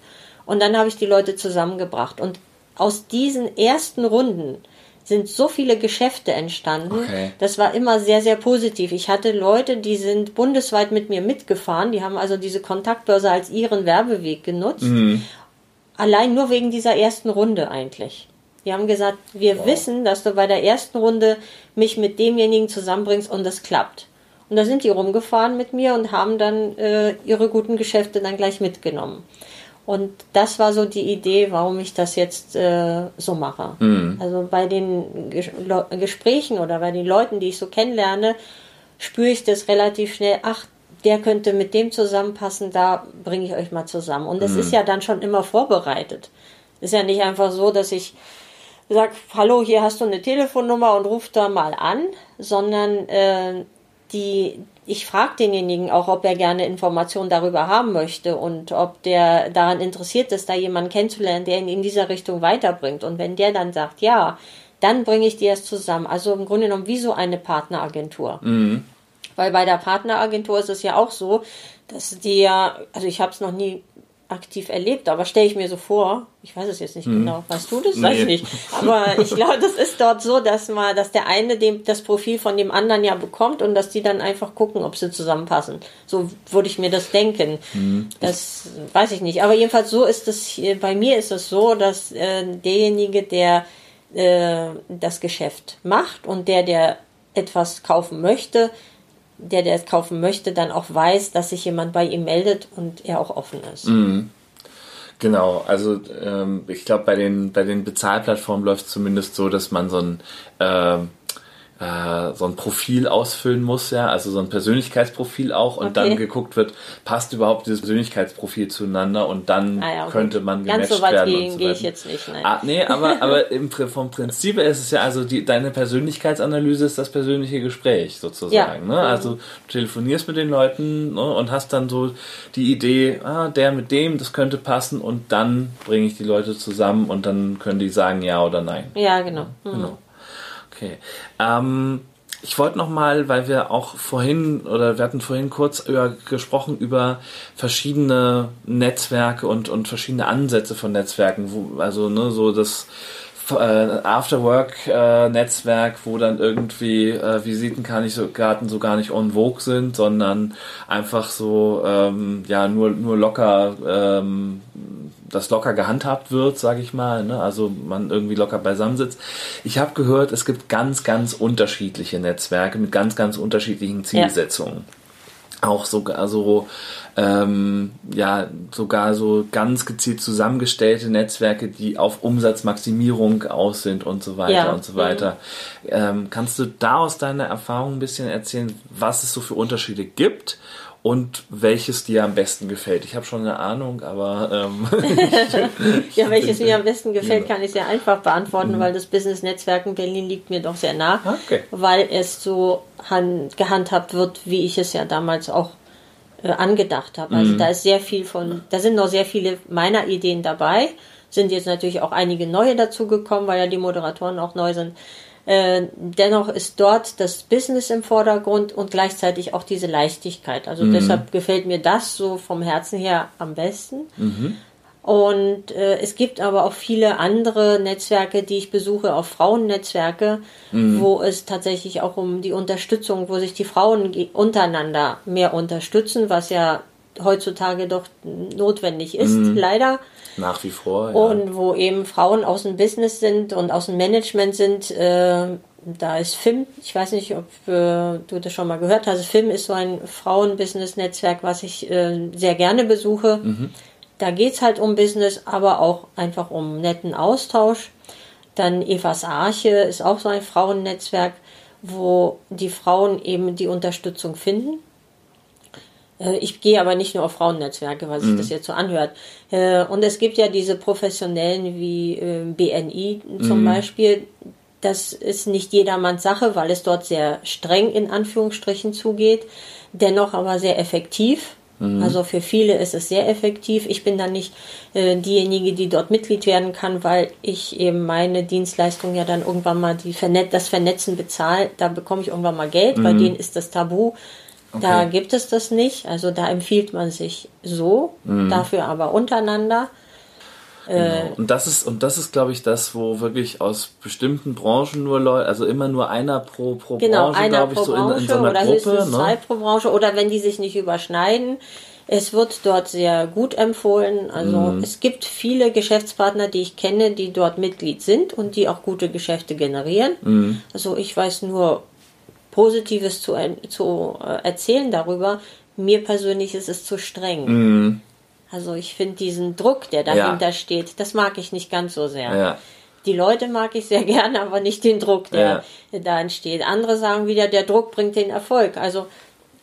Und dann habe ich die Leute zusammengebracht. Und aus diesen ersten Runden sind so viele Geschäfte entstanden. Okay. Das war immer sehr, sehr positiv. Ich hatte Leute, die sind bundesweit mit mir mitgefahren. Die haben also diese Kontaktbörse als ihren Werbeweg genutzt. Mhm. Allein nur wegen dieser ersten Runde eigentlich. Die haben gesagt, wir wow. wissen, dass du bei der ersten Runde mich mit demjenigen zusammenbringst und das klappt. Und da sind die rumgefahren mit mir und haben dann äh, ihre guten Geschäfte dann gleich mitgenommen. Und das war so die Idee, warum ich das jetzt äh, so mache. Mhm. Also bei den Ges Gesprächen oder bei den Leuten, die ich so kennenlerne, spüre ich das relativ schnell, ach, der könnte mit dem zusammenpassen, da bringe ich euch mal zusammen. Und das mhm. ist ja dann schon immer vorbereitet. Ist ja nicht einfach so, dass ich sage, hallo, hier hast du eine Telefonnummer und ruf da mal an, sondern äh, die, ich frage denjenigen auch, ob er gerne Informationen darüber haben möchte und ob der daran interessiert ist, da jemanden kennenzulernen, der ihn in dieser Richtung weiterbringt. Und wenn der dann sagt, ja, dann bringe ich dir es zusammen. Also im Grunde genommen wie so eine Partneragentur. Mhm. Weil bei der Partneragentur ist es ja auch so, dass die ja, also ich habe es noch nie aktiv erlebt, aber stelle ich mir so vor, ich weiß es jetzt nicht hm. genau, weißt du das? Nee. Weiß ich nicht. Aber ich glaube, das ist dort so, dass mal, dass der eine dem, das Profil von dem anderen ja bekommt und dass die dann einfach gucken, ob sie zusammenpassen. So würde ich mir das denken. Hm. Das weiß ich nicht. Aber jedenfalls so ist es, bei mir ist es so, dass äh, derjenige, der äh, das Geschäft macht und der, der etwas kaufen möchte, der, der es kaufen möchte, dann auch weiß, dass sich jemand bei ihm meldet und er auch offen ist. Mhm. Genau, also ähm, ich glaube, bei den, bei den Bezahlplattformen läuft es zumindest so, dass man so ein äh, äh, so ein Profil ausfüllen muss, ja, also so ein Persönlichkeitsprofil auch und okay. dann geguckt wird, passt überhaupt dieses Persönlichkeitsprofil zueinander und dann ah, ja, könnte man Ganz so weit werden. Gehen, so gehe ich jetzt nicht, nein. Ah, nee, aber, aber im, vom Prinzip ist es ja, also die, deine Persönlichkeitsanalyse ist das persönliche Gespräch sozusagen. Ja. Ne? Also du telefonierst mit den Leuten ne, und hast dann so die Idee, ah, der mit dem, das könnte passen und dann bringe ich die Leute zusammen und dann können die sagen ja oder nein. Ja, genau. Mhm. genau. Okay. Ähm, ich wollte noch mal, weil wir auch vorhin oder wir hatten vorhin kurz über, gesprochen über verschiedene Netzwerke und und verschiedene Ansätze von Netzwerken, wo, also ne, so das äh, Afterwork-Netzwerk, äh, wo dann irgendwie äh, Visitenkarten so gar nicht on vogue sind, sondern einfach so ähm, ja nur nur locker ähm, das locker gehandhabt wird, sage ich mal, ne? also man irgendwie locker beisammensitzt. Ich habe gehört, es gibt ganz, ganz unterschiedliche Netzwerke mit ganz, ganz unterschiedlichen Zielsetzungen. Ja. Auch sogar so ähm, ja sogar so ganz gezielt zusammengestellte Netzwerke, die auf Umsatzmaximierung aus sind und so weiter ja. und so weiter. Mhm. Ähm, kannst du da aus deiner Erfahrung ein bisschen erzählen, was es so für Unterschiede gibt und welches dir am besten gefällt. Ich habe schon eine Ahnung, aber ähm, ja, welches mir am besten gefällt, kann ich sehr einfach beantworten, mhm. weil das Business Netzwerk in Berlin liegt mir doch sehr nah, okay. weil es so gehandhabt wird, wie ich es ja damals auch äh, angedacht habe. Also mhm. da ist sehr viel von, da sind noch sehr viele meiner Ideen dabei, sind jetzt natürlich auch einige neue dazugekommen, weil ja die Moderatoren auch neu sind. Äh, dennoch ist dort das Business im Vordergrund und gleichzeitig auch diese Leichtigkeit. Also mhm. deshalb gefällt mir das so vom Herzen her am besten. Mhm. Und äh, es gibt aber auch viele andere Netzwerke, die ich besuche, auch Frauennetzwerke, mhm. wo es tatsächlich auch um die Unterstützung, wo sich die Frauen untereinander mehr unterstützen, was ja heutzutage doch notwendig ist, mhm. leider. Nach wie vor. Ja. Und wo eben Frauen aus dem Business sind und aus dem Management sind. Äh, da ist FIM, ich weiß nicht, ob äh, du das schon mal gehört hast. FIM ist so ein Frauen-Business-Netzwerk, was ich äh, sehr gerne besuche. Mhm. Da geht es halt um Business, aber auch einfach um netten Austausch. Dann Evas Arche ist auch so ein Frauennetzwerk, wo die Frauen eben die Unterstützung finden. Äh, ich gehe aber nicht nur auf Frauennetzwerke, weil sich mhm. das jetzt so anhört. Äh, und es gibt ja diese professionellen wie äh, BNI zum mhm. Beispiel. Das ist nicht jedermanns Sache, weil es dort sehr streng in Anführungsstrichen zugeht, dennoch aber sehr effektiv. Mhm. Also für viele ist es sehr effektiv. Ich bin dann nicht äh, diejenige, die dort Mitglied werden kann, weil ich eben meine Dienstleistung ja dann irgendwann mal die Vernet das Vernetzen bezahle. Da bekomme ich irgendwann mal Geld. Bei mhm. denen ist das Tabu. Okay. Da gibt es das nicht. Also da empfiehlt man sich so, mhm. dafür aber untereinander. Genau. Äh, und das ist, und das ist, glaube ich, das, wo wirklich aus bestimmten Branchen nur Leute, also immer nur einer pro, pro genau, Branche, glaube ich, so in, in, so einer oder Gruppe. Ne? Zwei pro Branche oder wenn die sich nicht überschneiden. Es wird dort sehr gut empfohlen. Also mhm. es gibt viele Geschäftspartner, die ich kenne, die dort Mitglied sind und die auch gute Geschäfte generieren. Mhm. Also ich weiß nur Positives zu, zu äh, erzählen darüber. Mir persönlich ist es zu streng. Mhm. Also ich finde diesen Druck, der dahinter ja. steht, das mag ich nicht ganz so sehr. Ja. Die Leute mag ich sehr gerne, aber nicht den Druck, der ja. da entsteht. Andere sagen wieder, der Druck bringt den Erfolg. Also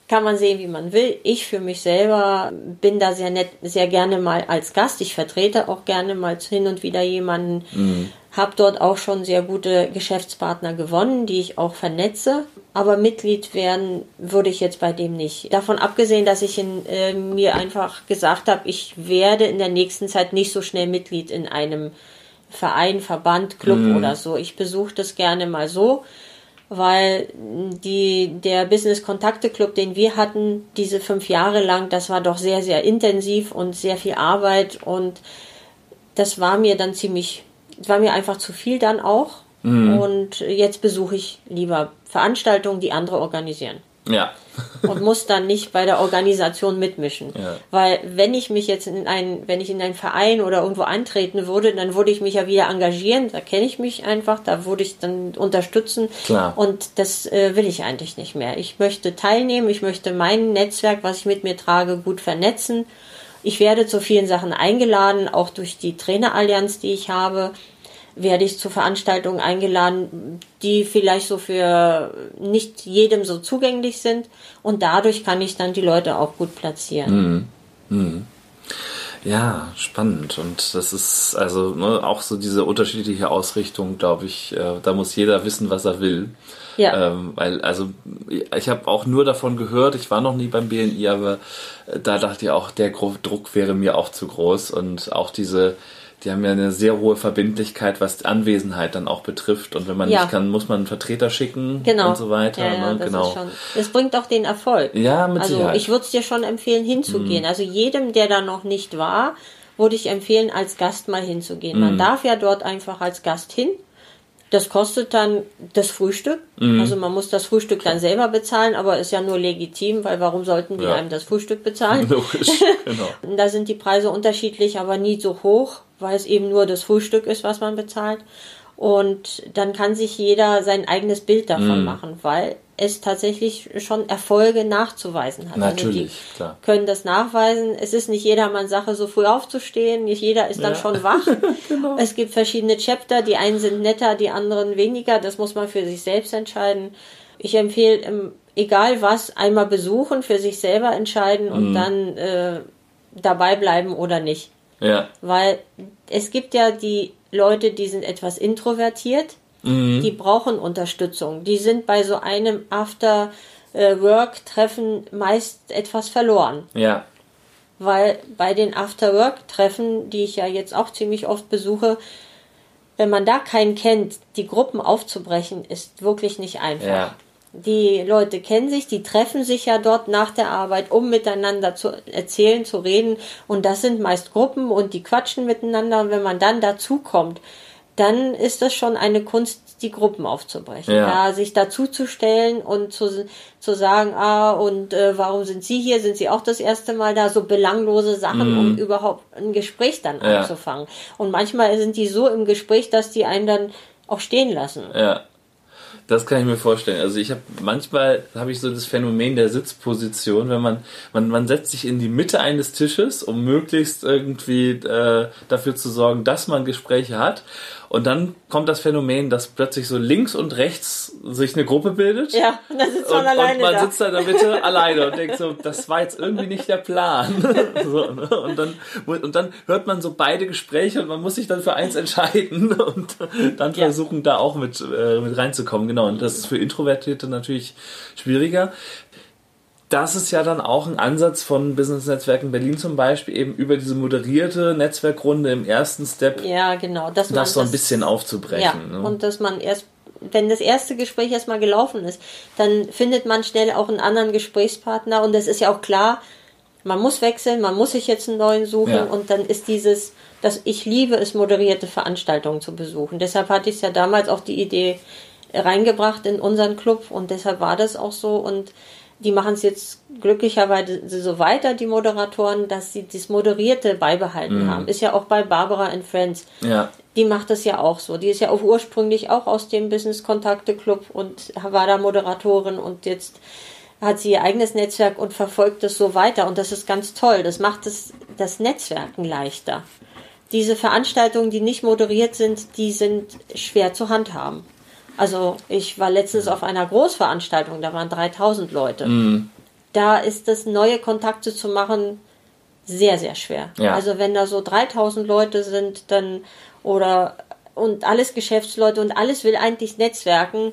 kann man sehen, wie man will. Ich für mich selber bin da sehr nett, sehr gerne mal als Gast. Ich vertrete auch gerne mal hin und wieder jemanden. Mhm. Hab dort auch schon sehr gute Geschäftspartner gewonnen, die ich auch vernetze. Aber Mitglied werden würde ich jetzt bei dem nicht. Davon abgesehen, dass ich in, äh, mir einfach gesagt habe, ich werde in der nächsten Zeit nicht so schnell Mitglied in einem Verein, Verband, Club mhm. oder so. Ich besuche das gerne mal so weil die, der Business Kontakte Club, den wir hatten, diese fünf Jahre lang, das war doch sehr, sehr intensiv und sehr viel Arbeit und das war mir dann ziemlich, war mir einfach zu viel dann auch. Mhm. Und jetzt besuche ich lieber Veranstaltungen, die andere organisieren. Ja. und muss dann nicht bei der Organisation mitmischen. Ja. Weil wenn ich mich jetzt in einen, wenn ich in einen Verein oder irgendwo eintreten würde, dann würde ich mich ja wieder engagieren, da kenne ich mich einfach, da würde ich dann unterstützen. Klar. Und das äh, will ich eigentlich nicht mehr. Ich möchte teilnehmen, ich möchte mein Netzwerk, was ich mit mir trage, gut vernetzen. Ich werde zu vielen Sachen eingeladen, auch durch die Trainerallianz, die ich habe werde ich zu Veranstaltungen eingeladen, die vielleicht so für nicht jedem so zugänglich sind. Und dadurch kann ich dann die Leute auch gut platzieren. Mhm. Mhm. Ja, spannend. Und das ist also ne, auch so diese unterschiedliche Ausrichtung, glaube ich. Äh, da muss jeder wissen, was er will. Ja. Ähm, weil, also, ich habe auch nur davon gehört, ich war noch nie beim BNI, aber äh, da dachte ich auch, der Druck wäre mir auch zu groß. Und auch diese, die haben ja eine sehr hohe Verbindlichkeit, was Anwesenheit dann auch betrifft. Und wenn man ja. nicht kann, muss man einen Vertreter schicken genau. und so weiter. Ja, ja, ne? das genau. Schon, das bringt auch den Erfolg. Ja, mit also Sicherheit. ich würde es dir schon empfehlen, hinzugehen. Mhm. Also jedem, der da noch nicht war, würde ich empfehlen, als Gast mal hinzugehen. Mhm. Man darf ja dort einfach als Gast hin. Das kostet dann das Frühstück. Mhm. Also man muss das Frühstück dann selber bezahlen, aber ist ja nur legitim, weil warum sollten die einem das Frühstück bezahlen? Logisch, genau. da sind die Preise unterschiedlich, aber nie so hoch weil es eben nur das Frühstück ist, was man bezahlt. Und dann kann sich jeder sein eigenes Bild davon mm. machen, weil es tatsächlich schon Erfolge nachzuweisen hat. Natürlich, also klar. können das nachweisen. Es ist nicht jedermanns Sache, so früh aufzustehen. Nicht jeder ist dann ja. schon wach. genau. Es gibt verschiedene Chapter. Die einen sind netter, die anderen weniger. Das muss man für sich selbst entscheiden. Ich empfehle, ähm, egal was, einmal besuchen, für sich selber entscheiden und mhm. dann äh, dabei bleiben oder nicht. Ja. Weil es gibt ja die Leute, die sind etwas introvertiert Mhm. Die brauchen Unterstützung. Die sind bei so einem After-Work-Treffen meist etwas verloren. Ja. Weil bei den After-Work-Treffen, die ich ja jetzt auch ziemlich oft besuche, wenn man da keinen kennt, die Gruppen aufzubrechen, ist wirklich nicht einfach. Ja. Die Leute kennen sich, die treffen sich ja dort nach der Arbeit, um miteinander zu erzählen, zu reden. Und das sind meist Gruppen und die quatschen miteinander. Und wenn man dann dazukommt, dann ist das schon eine Kunst, die Gruppen aufzubrechen. Ja. ja sich dazuzustellen und zu, zu sagen, ah, und äh, warum sind Sie hier? Sind Sie auch das erste Mal da? So belanglose Sachen, mhm. um überhaupt ein Gespräch dann ja. anzufangen. Und manchmal sind die so im Gespräch, dass die einen dann auch stehen lassen. Ja. Das kann ich mir vorstellen. Also ich habe manchmal habe ich so das Phänomen der Sitzposition, wenn man man man setzt sich in die Mitte eines Tisches, um möglichst irgendwie äh, dafür zu sorgen, dass man Gespräche hat. Und dann kommt das Phänomen, dass plötzlich so links und rechts sich eine Gruppe bildet. Ja, und dann sitzt man und, alleine und man da. sitzt da in der Mitte alleine und denkt so, das war jetzt irgendwie nicht der Plan. so, ne? und, dann, und dann hört man so beide Gespräche und man muss sich dann für eins entscheiden und dann ja. versuchen, da auch mit, äh, mit reinzukommen. Genau, und das ist für Introvertierte natürlich schwieriger das ist ja dann auch ein Ansatz von Business Netzwerken Berlin zum Beispiel, eben über diese moderierte Netzwerkrunde im ersten Step. Ja, genau. Dass das so ein bisschen aufzubrechen. Ja, ne? Und dass man erst, wenn das erste Gespräch erstmal gelaufen ist, dann findet man schnell auch einen anderen Gesprächspartner und es ist ja auch klar, man muss wechseln, man muss sich jetzt einen neuen suchen ja. und dann ist dieses, dass ich liebe es, moderierte Veranstaltungen zu besuchen. Deshalb hatte ich ja damals auch die Idee reingebracht in unseren Club und deshalb war das auch so und die machen es jetzt glücklicherweise so weiter, die Moderatoren, dass sie das Moderierte beibehalten mhm. haben. Ist ja auch bei Barbara and Friends. Ja. Die macht das ja auch so. Die ist ja auch ursprünglich auch aus dem Business Kontakte Club und war da Moderatorin und jetzt hat sie ihr eigenes Netzwerk und verfolgt es so weiter. Und das ist ganz toll. Das macht es, das Netzwerken leichter. Diese Veranstaltungen, die nicht moderiert sind, die sind schwer zu handhaben. Also ich war letztens auf einer Großveranstaltung, da waren 3000 Leute. Mhm. Da ist das neue Kontakte zu machen sehr, sehr schwer. Ja. Also wenn da so 3000 Leute sind, dann oder und alles Geschäftsleute und alles will eigentlich netzwerken,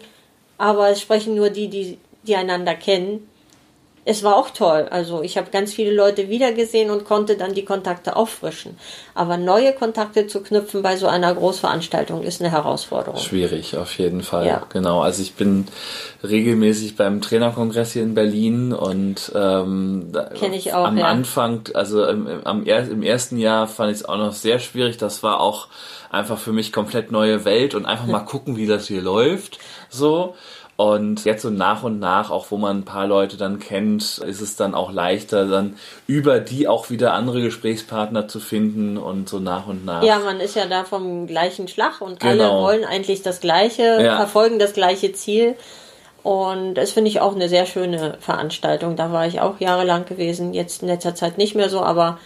aber es sprechen nur die, die, die einander kennen es war auch toll. Also ich habe ganz viele Leute wiedergesehen und konnte dann die Kontakte auffrischen. Aber neue Kontakte zu knüpfen bei so einer Großveranstaltung ist eine Herausforderung. Schwierig, auf jeden Fall. Ja. Genau. Also ich bin regelmäßig beim Trainerkongress hier in Berlin und ähm, Kenn ich auch, am ja. Anfang, also im, am, im ersten Jahr fand ich es auch noch sehr schwierig. Das war auch einfach für mich komplett neue Welt und einfach mal gucken, wie das hier läuft. So. Und jetzt so nach und nach, auch wo man ein paar Leute dann kennt, ist es dann auch leichter, dann über die auch wieder andere Gesprächspartner zu finden und so nach und nach. Ja, man ist ja da vom gleichen Schlag und genau. alle wollen eigentlich das Gleiche, ja. verfolgen das gleiche Ziel. Und das finde ich auch eine sehr schöne Veranstaltung. Da war ich auch jahrelang gewesen, jetzt in letzter Zeit nicht mehr so, aber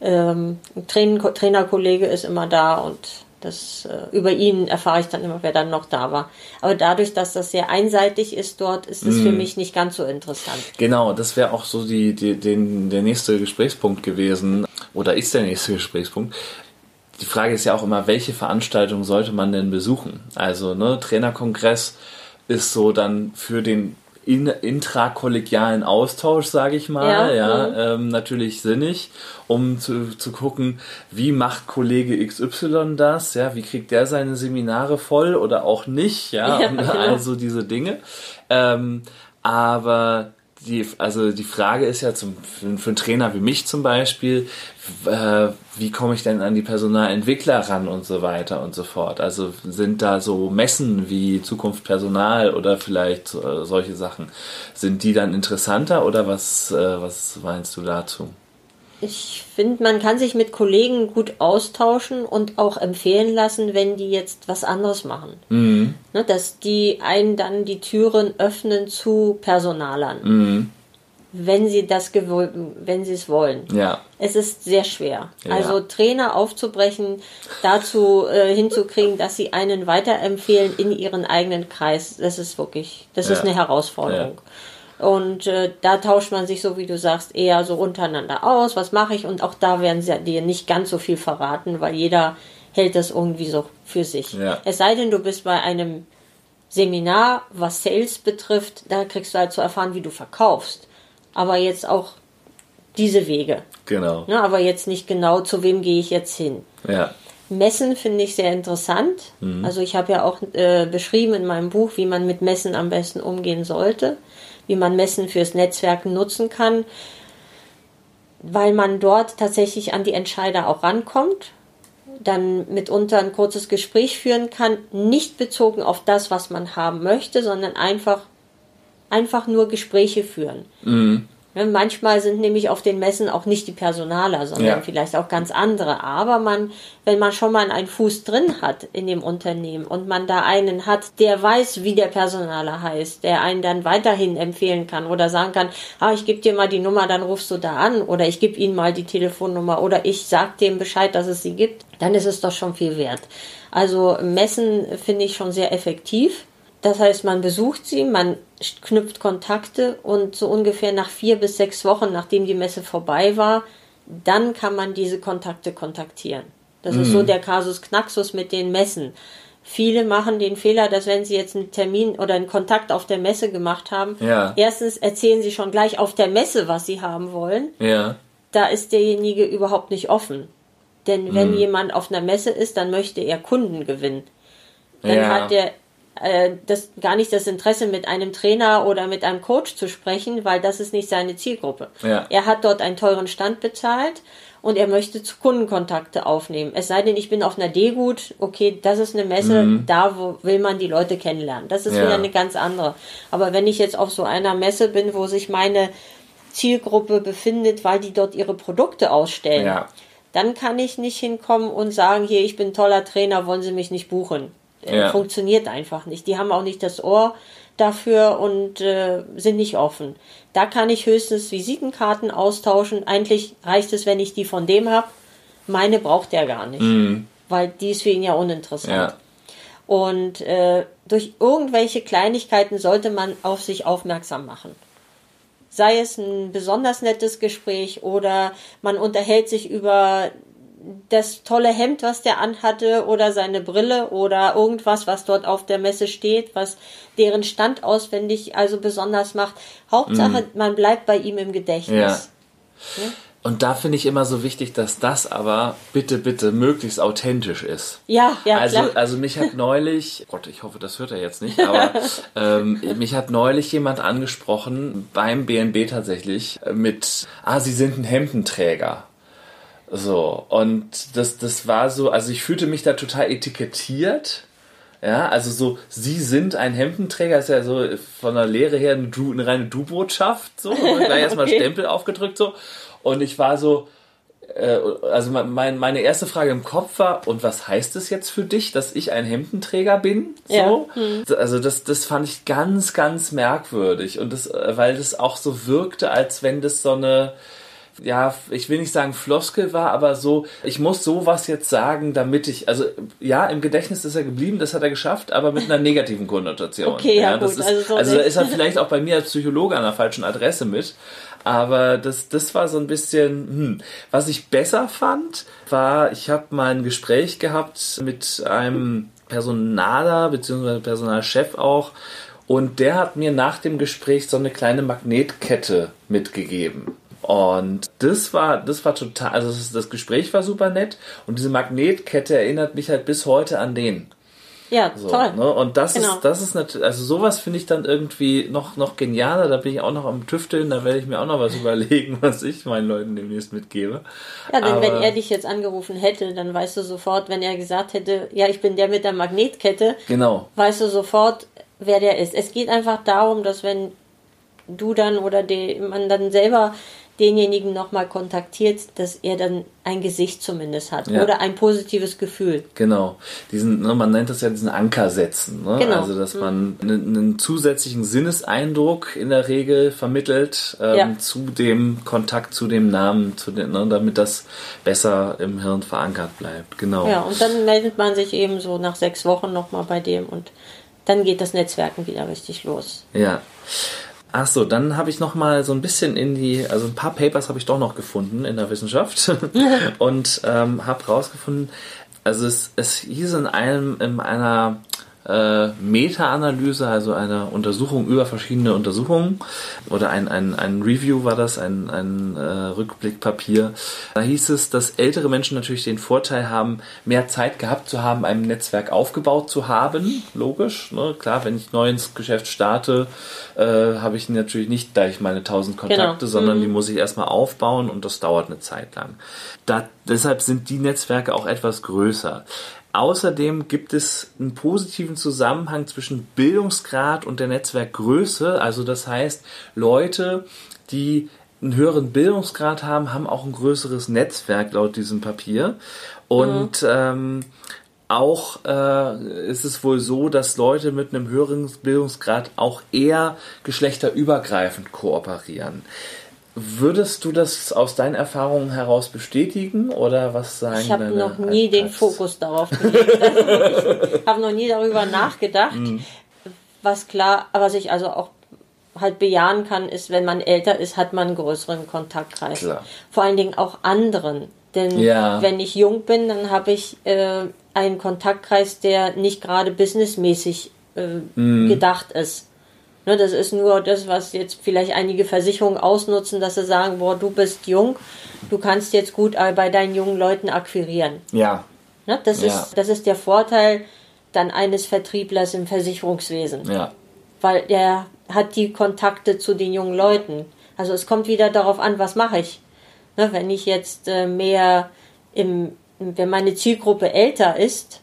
ähm, ein Trainerkollege ist immer da und das, äh, über ihn erfahre ich dann immer, wer dann noch da war. Aber dadurch, dass das sehr einseitig ist dort, ist es mm. für mich nicht ganz so interessant. Genau, das wäre auch so die, die, den, der nächste Gesprächspunkt gewesen. Oder ist der nächste Gesprächspunkt. Die Frage ist ja auch immer, welche Veranstaltung sollte man denn besuchen? Also, ne, Trainerkongress ist so dann für den in, intrakollegialen Austausch, sage ich mal, ja, ja mhm. ähm, natürlich sinnig, um zu, zu gucken, wie macht Kollege XY das, ja, wie kriegt der seine Seminare voll oder auch nicht, ja, ja genau. also diese Dinge. Ähm, aber die, also die Frage ist ja zum, für, für einen Trainer wie mich zum Beispiel, äh, wie komme ich denn an die Personalentwickler ran und so weiter und so fort. Also sind da so Messen wie Zukunft Personal oder vielleicht äh, solche Sachen, sind die dann interessanter oder was, äh, was meinst du dazu? Ich finde, man kann sich mit Kollegen gut austauschen und auch empfehlen lassen, wenn die jetzt was anderes machen. Mhm. Ne, dass die einen dann die Türen öffnen zu Personalern. Mhm. Wenn sie das wenn sie es wollen. Ja. Es ist sehr schwer. Ja. Also Trainer aufzubrechen, dazu äh, hinzukriegen, dass sie einen weiterempfehlen in ihren eigenen Kreis, das ist wirklich, das ja. ist eine Herausforderung. Ja. Und äh, da tauscht man sich, so wie du sagst, eher so untereinander aus. Was mache ich? Und auch da werden sie dir nicht ganz so viel verraten, weil jeder hält das irgendwie so für sich. Ja. Es sei denn, du bist bei einem Seminar, was Sales betrifft, da kriegst du halt zu erfahren, wie du verkaufst. Aber jetzt auch diese Wege. Genau. Ja, aber jetzt nicht genau, zu wem gehe ich jetzt hin. Ja. Messen finde ich sehr interessant. Mhm. Also ich habe ja auch äh, beschrieben in meinem Buch, wie man mit Messen am besten umgehen sollte wie man Messen fürs Netzwerken nutzen kann, weil man dort tatsächlich an die Entscheider auch rankommt, dann mitunter ein kurzes Gespräch führen kann, nicht bezogen auf das, was man haben möchte, sondern einfach, einfach nur Gespräche führen. Mhm. Ne, manchmal sind nämlich auf den Messen auch nicht die Personaler, sondern ja. vielleicht auch ganz andere. Aber man, wenn man schon mal einen Fuß drin hat in dem Unternehmen und man da einen hat, der weiß, wie der Personaler heißt, der einen dann weiterhin empfehlen kann oder sagen kann, ah, ich gebe dir mal die Nummer, dann rufst du da an oder ich gebe ihnen mal die Telefonnummer oder ich sag dem Bescheid, dass es sie gibt, dann ist es doch schon viel wert. Also Messen finde ich schon sehr effektiv. Das heißt, man besucht sie, man knüpft Kontakte und so ungefähr nach vier bis sechs Wochen, nachdem die Messe vorbei war, dann kann man diese Kontakte kontaktieren. Das mhm. ist so mhm. der Kasus Knaxus mit den Messen. Viele machen den Fehler, dass wenn sie jetzt einen Termin oder einen Kontakt auf der Messe gemacht haben, ja. erstens erzählen sie schon gleich auf der Messe, was sie haben wollen. Ja. Da ist derjenige überhaupt nicht offen. Denn wenn mhm. jemand auf einer Messe ist, dann möchte er Kunden gewinnen. Dann ja. hat der äh, das gar nicht das Interesse, mit einem Trainer oder mit einem Coach zu sprechen, weil das ist nicht seine Zielgruppe. Ja. Er hat dort einen teuren Stand bezahlt und er möchte zu Kundenkontakte aufnehmen. Es sei denn, ich bin auf einer D-Gut, okay, das ist eine Messe, mhm. da wo will man die Leute kennenlernen. Das ist ja. wieder eine ganz andere. Aber wenn ich jetzt auf so einer Messe bin, wo sich meine Zielgruppe befindet, weil die dort ihre Produkte ausstellen, ja. dann kann ich nicht hinkommen und sagen, hier, ich bin ein toller Trainer, wollen Sie mich nicht buchen. Äh, ja. funktioniert einfach nicht. Die haben auch nicht das Ohr dafür und äh, sind nicht offen. Da kann ich höchstens Visitenkarten austauschen. Eigentlich reicht es, wenn ich die von dem habe. Meine braucht er gar nicht, mhm. weil die ist für ihn ja uninteressant. Ja. Und äh, durch irgendwelche Kleinigkeiten sollte man auf sich aufmerksam machen. Sei es ein besonders nettes Gespräch oder man unterhält sich über das tolle Hemd, was der anhatte, oder seine Brille oder irgendwas, was dort auf der Messe steht, was deren Stand auswendig also besonders macht. Hauptsache, mm. man bleibt bei ihm im Gedächtnis. Ja. Ja? Und da finde ich immer so wichtig, dass das aber bitte, bitte möglichst authentisch ist. Ja, ja. Also, klar. also mich hat neulich, Gott, ich hoffe, das hört er jetzt nicht, aber ähm, mich hat neulich jemand angesprochen, beim BNB tatsächlich, mit, ah, Sie sind ein Hemdenträger. So, und das, das war so, also ich fühlte mich da total etikettiert. Ja, also so, sie sind ein Hemdenträger, ist ja so von der Lehre her eine, du, eine reine Du-Botschaft, so, und gleich erstmal okay. Stempel aufgedrückt, so. Und ich war so, äh, also mein, meine erste Frage im Kopf war, und was heißt es jetzt für dich, dass ich ein Hemdenträger bin? So? Ja. Hm. Also das, das fand ich ganz, ganz merkwürdig. Und das, weil das auch so wirkte, als wenn das so eine, ja, ich will nicht sagen Floskel war, aber so, ich muss sowas jetzt sagen, damit ich, also ja, im Gedächtnis ist er geblieben, das hat er geschafft, aber mit einer negativen Konnotation. Okay, ja, ja gut. Ist, also, so also da ist er vielleicht auch bei mir als Psychologe an der falschen Adresse mit. Aber das, das war so ein bisschen, hm. was ich besser fand, war, ich habe mal ein Gespräch gehabt mit einem Personaler, beziehungsweise Personalchef auch, und der hat mir nach dem Gespräch so eine kleine Magnetkette mitgegeben. Und das war, das war total, also das, das Gespräch war super nett und diese Magnetkette erinnert mich halt bis heute an den. Ja, so, toll. Ne? Und das genau. ist, das ist natürlich, also sowas finde ich dann irgendwie noch, noch genialer. Da bin ich auch noch am Tüfteln, da werde ich mir auch noch was überlegen, was ich meinen Leuten demnächst mitgebe. Ja, denn Aber, wenn er dich jetzt angerufen hätte, dann weißt du sofort, wenn er gesagt hätte, ja, ich bin der mit der Magnetkette, genau. weißt du sofort, wer der ist. Es geht einfach darum, dass wenn du dann oder die, man dann selber denjenigen nochmal kontaktiert, dass er dann ein Gesicht zumindest hat ja. oder ein positives Gefühl. Genau. Diesen, ne, man nennt das ja diesen Anker setzen. Ne? Genau. Also, dass mhm. man einen, einen, zusätzlichen Sinneseindruck in der Regel vermittelt ähm, ja. zu dem Kontakt, zu dem Namen, zu den, ne, damit das besser im Hirn verankert bleibt. Genau. Ja, und dann meldet man sich eben so nach sechs Wochen nochmal bei dem und dann geht das Netzwerken wieder richtig los. Ja. Ach so, dann habe ich noch mal so ein bisschen in die, also ein paar Papers habe ich doch noch gefunden in der Wissenschaft. Und ähm, habe rausgefunden, also es, es hieß in einem in einer äh, Meta-Analyse, also eine Untersuchung über verschiedene Untersuchungen oder ein, ein, ein Review war das, ein, ein äh, Rückblickpapier. Da hieß es, dass ältere Menschen natürlich den Vorteil haben, mehr Zeit gehabt zu haben, ein Netzwerk aufgebaut zu haben. Logisch, ne? klar, wenn ich neu ins Geschäft starte, äh, habe ich natürlich nicht gleich meine 1000 Kontakte, genau. sondern mhm. die muss ich erstmal aufbauen und das dauert eine Zeit lang. Da, deshalb sind die Netzwerke auch etwas größer. Außerdem gibt es einen positiven Zusammenhang zwischen Bildungsgrad und der Netzwerkgröße. Also das heißt, Leute, die einen höheren Bildungsgrad haben, haben auch ein größeres Netzwerk laut diesem Papier. Und mhm. ähm, auch äh, ist es wohl so, dass Leute mit einem höheren Bildungsgrad auch eher geschlechterübergreifend kooperieren. Würdest du das aus deinen Erfahrungen heraus bestätigen oder was sagen Ich habe noch nie Alltags? den Fokus darauf gelegt. Also ich habe noch nie darüber nachgedacht. Mhm. Was klar, was ich also auch halt bejahen kann, ist, wenn man älter ist, hat man einen größeren Kontaktkreis. Klar. Vor allen Dingen auch anderen. Denn ja. wenn ich jung bin, dann habe ich äh, einen Kontaktkreis, der nicht gerade businessmäßig äh, mhm. gedacht ist. Ne, das ist nur das, was jetzt vielleicht einige Versicherungen ausnutzen, dass sie sagen, boah, du bist jung, du kannst jetzt gut bei deinen jungen Leuten akquirieren. Ja. Ne, das, ja. Ist, das ist der Vorteil dann eines Vertrieblers im Versicherungswesen. Ja. Weil der hat die Kontakte zu den jungen Leuten. Also es kommt wieder darauf an, was mache ich. Ne, wenn ich jetzt äh, mehr im, wenn meine Zielgruppe älter ist,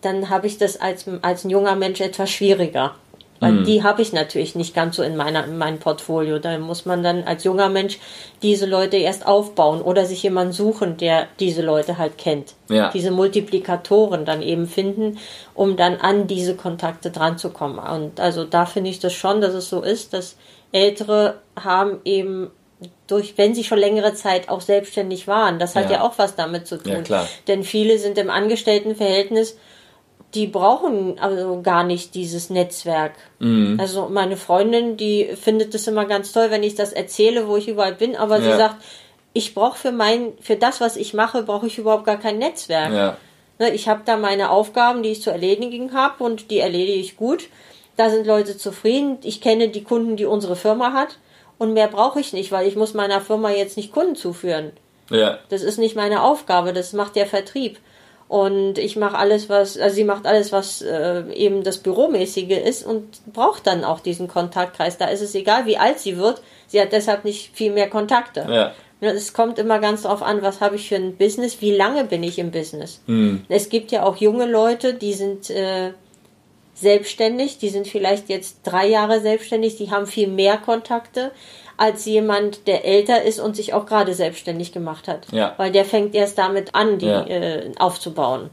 dann habe ich das als, als ein junger Mensch etwas schwieriger. Weil mhm. die habe ich natürlich nicht ganz so in, meiner, in meinem Portfolio. Da muss man dann als junger Mensch diese Leute erst aufbauen oder sich jemanden suchen, der diese Leute halt kennt. Ja. Diese Multiplikatoren dann eben finden, um dann an diese Kontakte dran zu kommen. Und also da finde ich das schon, dass es so ist, dass Ältere haben eben durch, wenn sie schon längere Zeit auch selbstständig waren. Das hat ja, ja auch was damit zu tun. Ja, Denn viele sind im Angestelltenverhältnis die brauchen also gar nicht dieses Netzwerk. Mhm. Also meine Freundin, die findet es immer ganz toll, wenn ich das erzähle, wo ich überall bin, aber ja. sie sagt, ich brauche für mein, für das, was ich mache, brauche ich überhaupt gar kein Netzwerk. Ja. Ne, ich habe da meine Aufgaben, die ich zu erledigen habe und die erledige ich gut. Da sind Leute zufrieden. Ich kenne die Kunden, die unsere Firma hat und mehr brauche ich nicht, weil ich muss meiner Firma jetzt nicht Kunden zuführen. Ja. Das ist nicht meine Aufgabe, das macht der Vertrieb. Und ich mache alles, was, also sie macht alles, was äh, eben das Büromäßige ist und braucht dann auch diesen Kontaktkreis. Da ist es egal, wie alt sie wird. Sie hat deshalb nicht viel mehr Kontakte. Ja. Es kommt immer ganz darauf an, was habe ich für ein Business, wie lange bin ich im Business. Mhm. Es gibt ja auch junge Leute, die sind äh, selbstständig, die sind vielleicht jetzt drei Jahre selbstständig, die haben viel mehr Kontakte als jemand, der älter ist und sich auch gerade selbstständig gemacht hat. Ja. Weil der fängt erst damit an, die ja. äh, aufzubauen.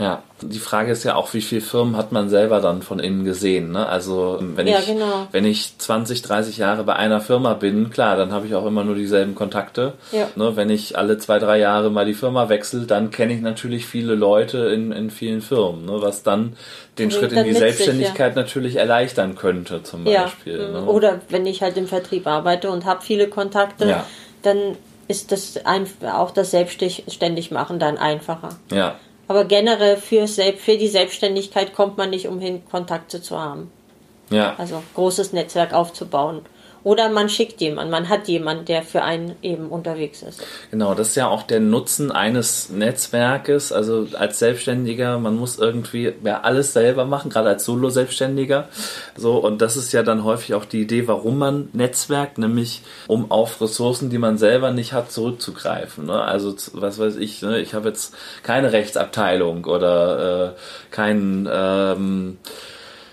Ja, die Frage ist ja auch, wie viele Firmen hat man selber dann von innen gesehen. Ne? Also wenn, ja, ich, genau. wenn ich 20, 30 Jahre bei einer Firma bin, klar, dann habe ich auch immer nur dieselben Kontakte. Ja. Ne? Wenn ich alle zwei, drei Jahre mal die Firma wechsle, dann kenne ich natürlich viele Leute in, in vielen Firmen, ne? was dann den Schritt in die Selbstständigkeit sich, ja. natürlich erleichtern könnte zum Beispiel. Ne? Oder wenn ich halt im Vertrieb arbeite und habe viele Kontakte, dann ist das auch das Selbstständigmachen dann einfacher. Ja. Aber generell für, für die Selbstständigkeit kommt man nicht umhin, Kontakte zu haben. Ja. Also großes Netzwerk aufzubauen. Oder man schickt jemanden, man hat jemanden, der für einen eben unterwegs ist. Genau, das ist ja auch der Nutzen eines Netzwerkes. Also als Selbstständiger, man muss irgendwie ja, alles selber machen, gerade als Solo-Selbstständiger. So, und das ist ja dann häufig auch die Idee, warum man Netzwerkt, nämlich um auf Ressourcen, die man selber nicht hat, zurückzugreifen. Ne? Also, was weiß ich, ne? ich habe jetzt keine Rechtsabteilung oder äh, keinen ähm,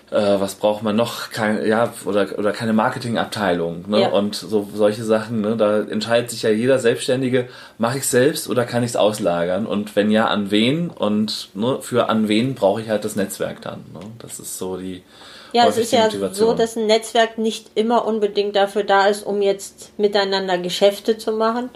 äh, was braucht man noch? Kein, ja, oder, oder keine Marketingabteilung. Ne? Ja. Und so solche Sachen, ne? da entscheidet sich ja jeder Selbstständige, mache ich selbst oder kann ich es auslagern? Und wenn ja, an wen? Und ne, für an wen brauche ich halt das Netzwerk dann. Ne? Das ist so die. Ja, es ist ja so, dass ein Netzwerk nicht immer unbedingt dafür da ist, um jetzt miteinander Geschäfte zu machen.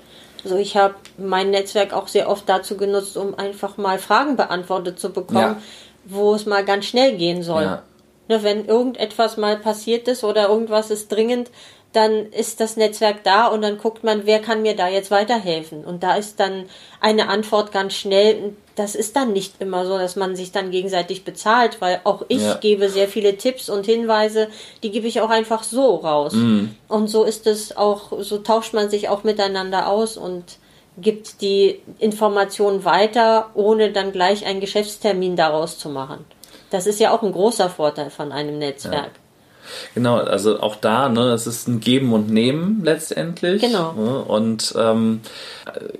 Also ich habe mein Netzwerk auch sehr oft dazu genutzt, um einfach mal Fragen beantwortet zu bekommen, ja. wo es mal ganz schnell gehen soll. Ja. Ne, wenn irgendetwas mal passiert ist oder irgendwas ist dringend, dann ist das Netzwerk da und dann guckt man, wer kann mir da jetzt weiterhelfen. Und da ist dann eine Antwort ganz schnell. Das ist dann nicht immer so, dass man sich dann gegenseitig bezahlt, weil auch ich ja. gebe sehr viele Tipps und Hinweise, die gebe ich auch einfach so raus. Mhm. Und so ist es auch, so tauscht man sich auch miteinander aus und gibt die Informationen weiter, ohne dann gleich einen Geschäftstermin daraus zu machen. Das ist ja auch ein großer Vorteil von einem Netzwerk. Ja. Genau, also auch da, ne, es ist ein Geben und Nehmen letztendlich. Genau. Ne, und ähm,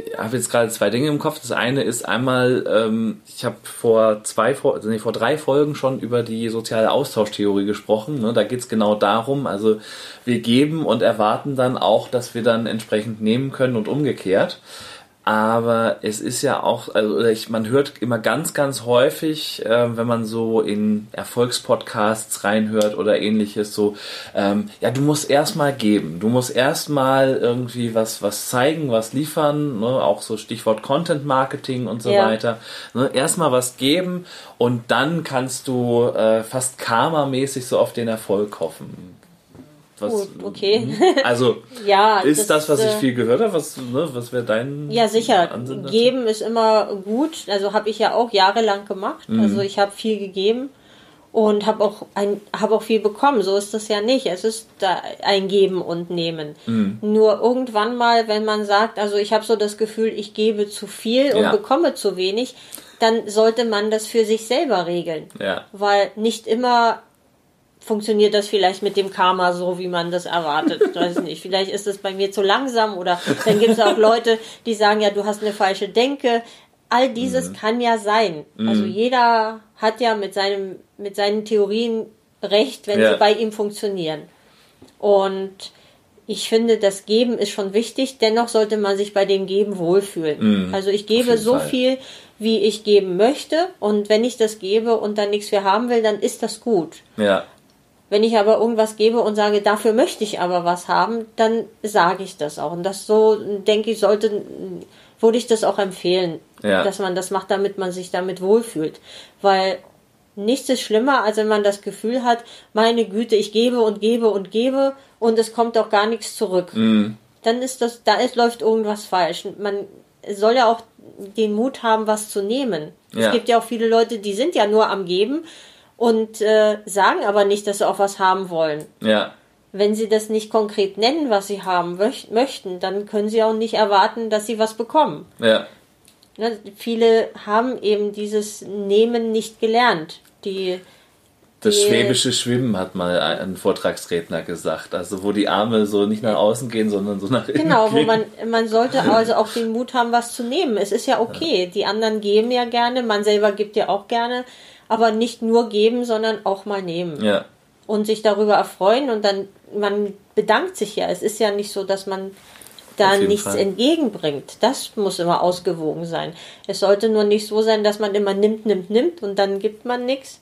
ich habe jetzt gerade zwei Dinge im Kopf. Das eine ist einmal, ähm, ich habe vor zwei, vor, nee, vor drei Folgen schon über die soziale Austauschtheorie gesprochen. Ne, da geht es genau darum, also wir geben und erwarten dann auch, dass wir dann entsprechend nehmen können und umgekehrt. Aber es ist ja auch, also ich, man hört immer ganz, ganz häufig, äh, wenn man so in Erfolgspodcasts reinhört oder ähnliches, so, ähm, ja, du musst erstmal geben, du musst erstmal irgendwie was, was zeigen, was liefern, ne? auch so Stichwort Content Marketing und so ja. weiter. Ne? Erstmal was geben und dann kannst du äh, fast karmamäßig so auf den Erfolg hoffen. Was, Gut, okay. Mhm. Also ja, ist das, das, was ich äh, viel gehört habe? Was, ne, was wäre dein Ja, sicher. Ansinn Geben ist immer gut. Also habe ich ja auch jahrelang gemacht. Mhm. Also ich habe viel gegeben und habe auch ein habe auch viel bekommen. So ist das ja nicht. Es ist ein Geben und Nehmen. Mhm. Nur irgendwann mal, wenn man sagt, also ich habe so das Gefühl, ich gebe zu viel und ja. bekomme zu wenig, dann sollte man das für sich selber regeln. Ja. Weil nicht immer funktioniert das vielleicht mit dem Karma so, wie man das erwartet. Ich weiß nicht. Vielleicht ist es bei mir zu langsam oder dann gibt es auch Leute, die sagen, ja, du hast eine falsche Denke. All dieses mhm. kann ja sein. Mhm. Also jeder hat ja mit seinem, mit seinen Theorien recht, wenn ja. sie bei ihm funktionieren. Und ich finde, das Geben ist schon wichtig, dennoch sollte man sich bei dem Geben wohlfühlen. Mhm. Also ich gebe so Fall. viel, wie ich geben möchte und wenn ich das gebe und dann nichts mehr haben will, dann ist das gut. Ja. Wenn ich aber irgendwas gebe und sage, dafür möchte ich aber was haben, dann sage ich das auch. Und das so, denke ich, sollte, würde ich das auch empfehlen, ja. dass man das macht, damit man sich damit wohlfühlt. Weil nichts ist schlimmer, als wenn man das Gefühl hat, meine Güte, ich gebe und gebe und gebe und es kommt auch gar nichts zurück. Mhm. Dann ist das, da ist, läuft irgendwas falsch. Man soll ja auch den Mut haben, was zu nehmen. Ja. Es gibt ja auch viele Leute, die sind ja nur am Geben und äh, sagen aber nicht, dass sie auch was haben wollen. Ja. Wenn sie das nicht konkret nennen, was sie haben möchten, dann können sie auch nicht erwarten, dass sie was bekommen. Ja. Ne, viele haben eben dieses Nehmen nicht gelernt. Die, das schwäbische Schwimmen hat mal ein Vortragsredner gesagt. Also wo die Arme so nicht nach außen gehen, sondern so nach innen. Genau, wo man, man sollte also auch den Mut haben, was zu nehmen. Es ist ja okay. Die anderen geben ja gerne, man selber gibt ja auch gerne aber nicht nur geben, sondern auch mal nehmen. Ja. Und sich darüber erfreuen und dann, man bedankt sich ja. Es ist ja nicht so, dass man da nichts Fall. entgegenbringt. Das muss immer ausgewogen sein. Es sollte nur nicht so sein, dass man immer nimmt, nimmt, nimmt und dann gibt man nichts.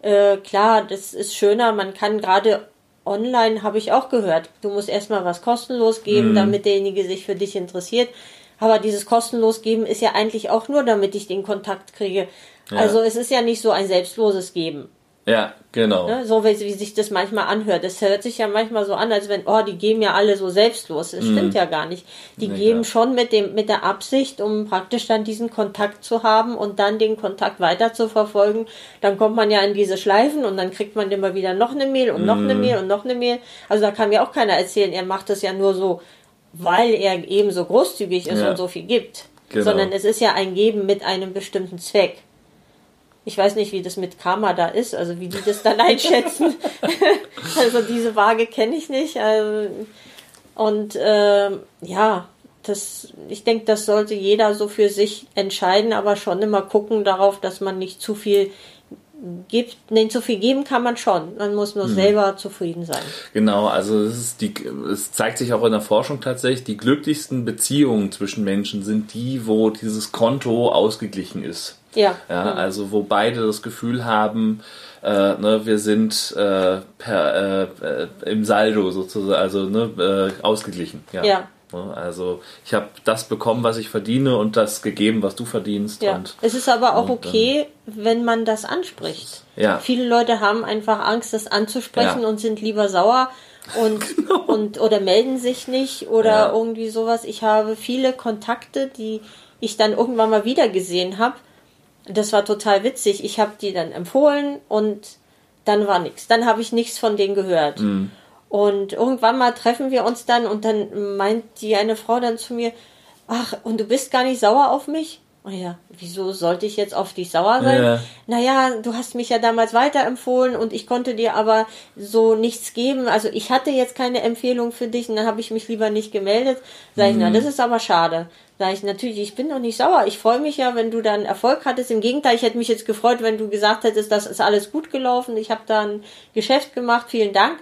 Äh, klar, das ist schöner. Man kann gerade online, habe ich auch gehört, du musst erstmal was kostenlos geben, mhm. damit derjenige sich für dich interessiert. Aber dieses kostenlos geben ist ja eigentlich auch nur, damit ich den Kontakt kriege. Also es ist ja nicht so ein selbstloses Geben. Ja, genau. Ne? So wie, wie, sich das manchmal anhört. Es hört sich ja manchmal so an, als wenn, oh, die geben ja alle so selbstlos. Das mm. stimmt ja gar nicht. Die nee, geben klar. schon mit dem, mit der Absicht, um praktisch dann diesen Kontakt zu haben und dann den Kontakt weiter zu verfolgen. Dann kommt man ja in diese Schleifen und dann kriegt man immer wieder noch eine Mail und noch mm. eine mhm. Mail und noch eine Mail. Also da kann mir auch keiner erzählen, er macht das ja nur so, weil er eben so großzügig ist ja. und so viel gibt. Genau. Sondern es ist ja ein Geben mit einem bestimmten Zweck. Ich weiß nicht, wie das mit Karma da ist, also wie die das dann einschätzen. also diese Waage kenne ich nicht. Also, und äh, ja, das, ich denke, das sollte jeder so für sich entscheiden, aber schon immer gucken darauf, dass man nicht zu viel gibt, nicht zu viel geben kann man schon. Man muss nur mhm. selber zufrieden sein. Genau, also es, die, es zeigt sich auch in der Forschung tatsächlich, die glücklichsten Beziehungen zwischen Menschen sind die, wo dieses Konto ausgeglichen ist. Ja. ja mhm. Also wo beide das Gefühl haben, äh, ne, wir sind äh, per, äh, im Saldo sozusagen, also ne, äh, ausgeglichen. Ja. ja. Ne, also ich habe das bekommen, was ich verdiene und das gegeben, was du verdienst. Ja. Und, es ist aber auch und, okay, wenn man das anspricht. Ja. Viele Leute haben einfach Angst, das anzusprechen ja. und sind lieber sauer und, genau. und oder melden sich nicht oder ja. irgendwie sowas. Ich habe viele Kontakte, die ich dann irgendwann mal wieder gesehen habe. Das war total witzig. Ich habe die dann empfohlen und dann war nichts. Dann habe ich nichts von denen gehört. Mhm. Und irgendwann mal treffen wir uns dann und dann meint die eine Frau dann zu mir, ach, und du bist gar nicht sauer auf mich? Oh ja, wieso sollte ich jetzt auf dich sauer sein? Ja. Naja, du hast mich ja damals weiterempfohlen und ich konnte dir aber so nichts geben. Also ich hatte jetzt keine Empfehlung für dich und dann habe ich mich lieber nicht gemeldet. Sag ich, mhm. na, das ist aber schade. Sag ich, natürlich, ich bin doch nicht sauer. Ich freue mich ja, wenn du dann Erfolg hattest. Im Gegenteil, ich hätte mich jetzt gefreut, wenn du gesagt hättest, das ist alles gut gelaufen. Ich habe da ein Geschäft gemacht. Vielen Dank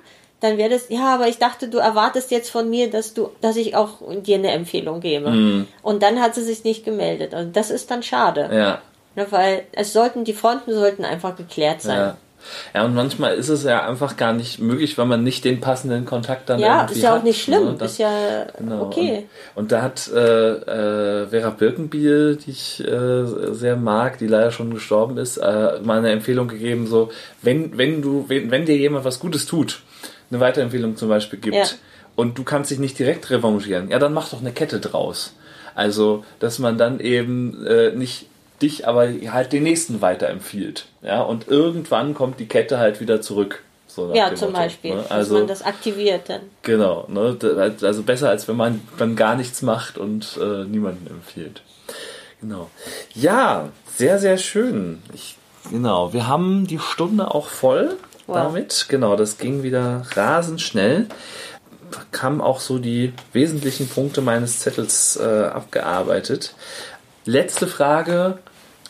dann wäre das, ja, aber ich dachte, du erwartest jetzt von mir, dass du, dass ich auch dir eine Empfehlung gebe. Mhm. Und dann hat sie sich nicht gemeldet. Also das ist dann schade. Ja. ja. Weil es sollten, die Fronten sollten einfach geklärt sein. Ja. Ja, und manchmal ist es ja einfach gar nicht möglich, weil man nicht den passenden Kontakt dann ja, irgendwie hat. Ja, ist ja auch nicht schlimm, ne? das, ist ja genau. okay. Und, und, da hat äh, äh, Vera Birkenbiel, die ich äh, sehr mag, die leider schon gestorben ist, äh, mal eine Empfehlung gegeben, so, wenn, wenn du, wenn, wenn dir jemand was Gutes tut, eine Weiterempfehlung zum Beispiel gibt ja. und du kannst dich nicht direkt revanchieren, ja, dann mach doch eine Kette draus. Also, dass man dann eben äh, nicht dich, aber halt den nächsten weiterempfiehlt. Ja, und irgendwann kommt die Kette halt wieder zurück. So ja, zum Motto, Beispiel, ne? also, dass man das aktiviert dann. Genau, ne? also besser als wenn man dann gar nichts macht und äh, niemanden empfiehlt. Genau. Ja, sehr, sehr schön. Ich, genau, wir haben die Stunde auch voll wow. damit. Genau, das ging wieder rasend schnell. Haben auch so die wesentlichen Punkte meines Zettels äh, abgearbeitet. Letzte Frage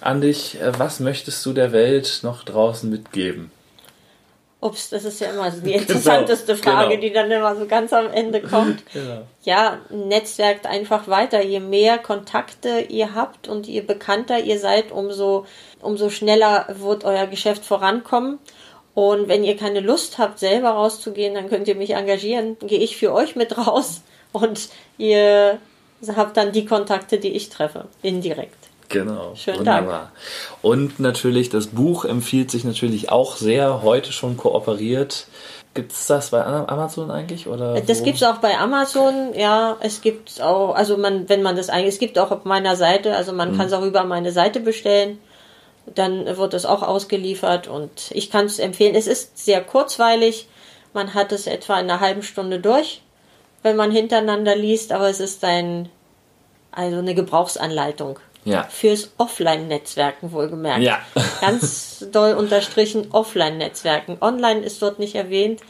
an dich. Äh, was möchtest du der Welt noch draußen mitgeben? Ups, das ist ja immer die genau, interessanteste genau, Frage, genau. die dann immer so ganz am Ende kommt. Genau. Ja, netzwerkt einfach weiter. Je mehr Kontakte ihr habt und je bekannter ihr seid, umso, umso schneller wird euer Geschäft vorankommen. Und wenn ihr keine Lust habt, selber rauszugehen, dann könnt ihr mich engagieren. Gehe ich für euch mit raus und ihr habt dann die Kontakte, die ich treffe, indirekt. Genau. Schönen Wunderbar. Dank. Und natürlich, das Buch empfiehlt sich natürlich auch sehr, heute schon kooperiert. Gibt es das bei Amazon eigentlich? Oder das gibt es auch bei Amazon, ja. Es gibt auch, also man, wenn man das eigentlich, es gibt auch auf meiner Seite, also man mhm. kann es auch über meine Seite bestellen dann wird es auch ausgeliefert und ich kann es empfehlen. Es ist sehr kurzweilig. Man hat es etwa in einer halben Stunde durch, wenn man hintereinander liest, aber es ist ein, also eine Gebrauchsanleitung. Ja. Fürs Offline-Netzwerken wohlgemerkt. Ja. Ganz doll unterstrichen Offline-Netzwerken. Online ist dort nicht erwähnt.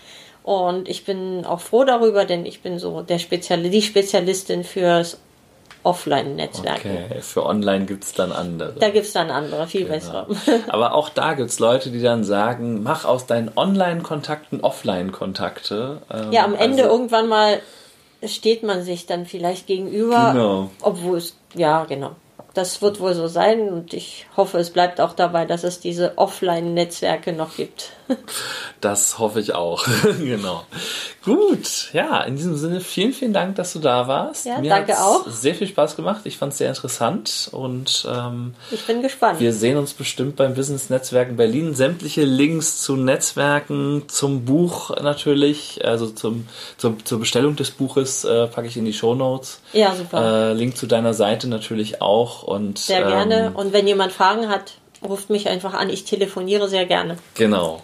Und ich bin auch froh darüber, denn ich bin so der Spezial die Spezialistin fürs Offline-Netzwerken. Okay, für Online gibt es dann andere. Da gibt es dann andere, viel genau. bessere. Aber auch da gibt es Leute, die dann sagen, mach aus deinen Online-Kontakten Offline-Kontakte. Ähm, ja, am Ende also, irgendwann mal steht man sich dann vielleicht gegenüber. Genau. Obwohl es, ja, genau das wird wohl so sein und ich hoffe, es bleibt auch dabei, dass es diese Offline-Netzwerke noch gibt. Das hoffe ich auch. genau. Gut, ja, in diesem Sinne vielen, vielen Dank, dass du da warst. Ja, Mir danke auch. Sehr viel Spaß gemacht. Ich fand es sehr interessant und ähm, ich bin gespannt. Wir sehen uns bestimmt beim Business Netzwerken Berlin. Sämtliche Links zu Netzwerken, zum Buch natürlich, also zum, zum zur Bestellung des Buches äh, packe ich in die Show Notes. Ja, super. Äh, Link zu deiner Seite natürlich auch und sehr gerne. Ähm, und wenn jemand Fragen hat, ruft mich einfach an. Ich telefoniere sehr gerne. Genau.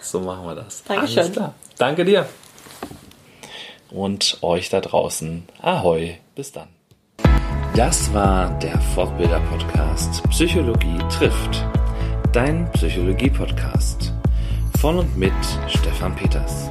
So machen wir das. Dankeschön. Alles klar. Danke dir. Und euch da draußen. Ahoi. Bis dann. Das war der Fortbilder-Podcast Psychologie trifft. Dein Psychologie-Podcast. Von und mit Stefan Peters.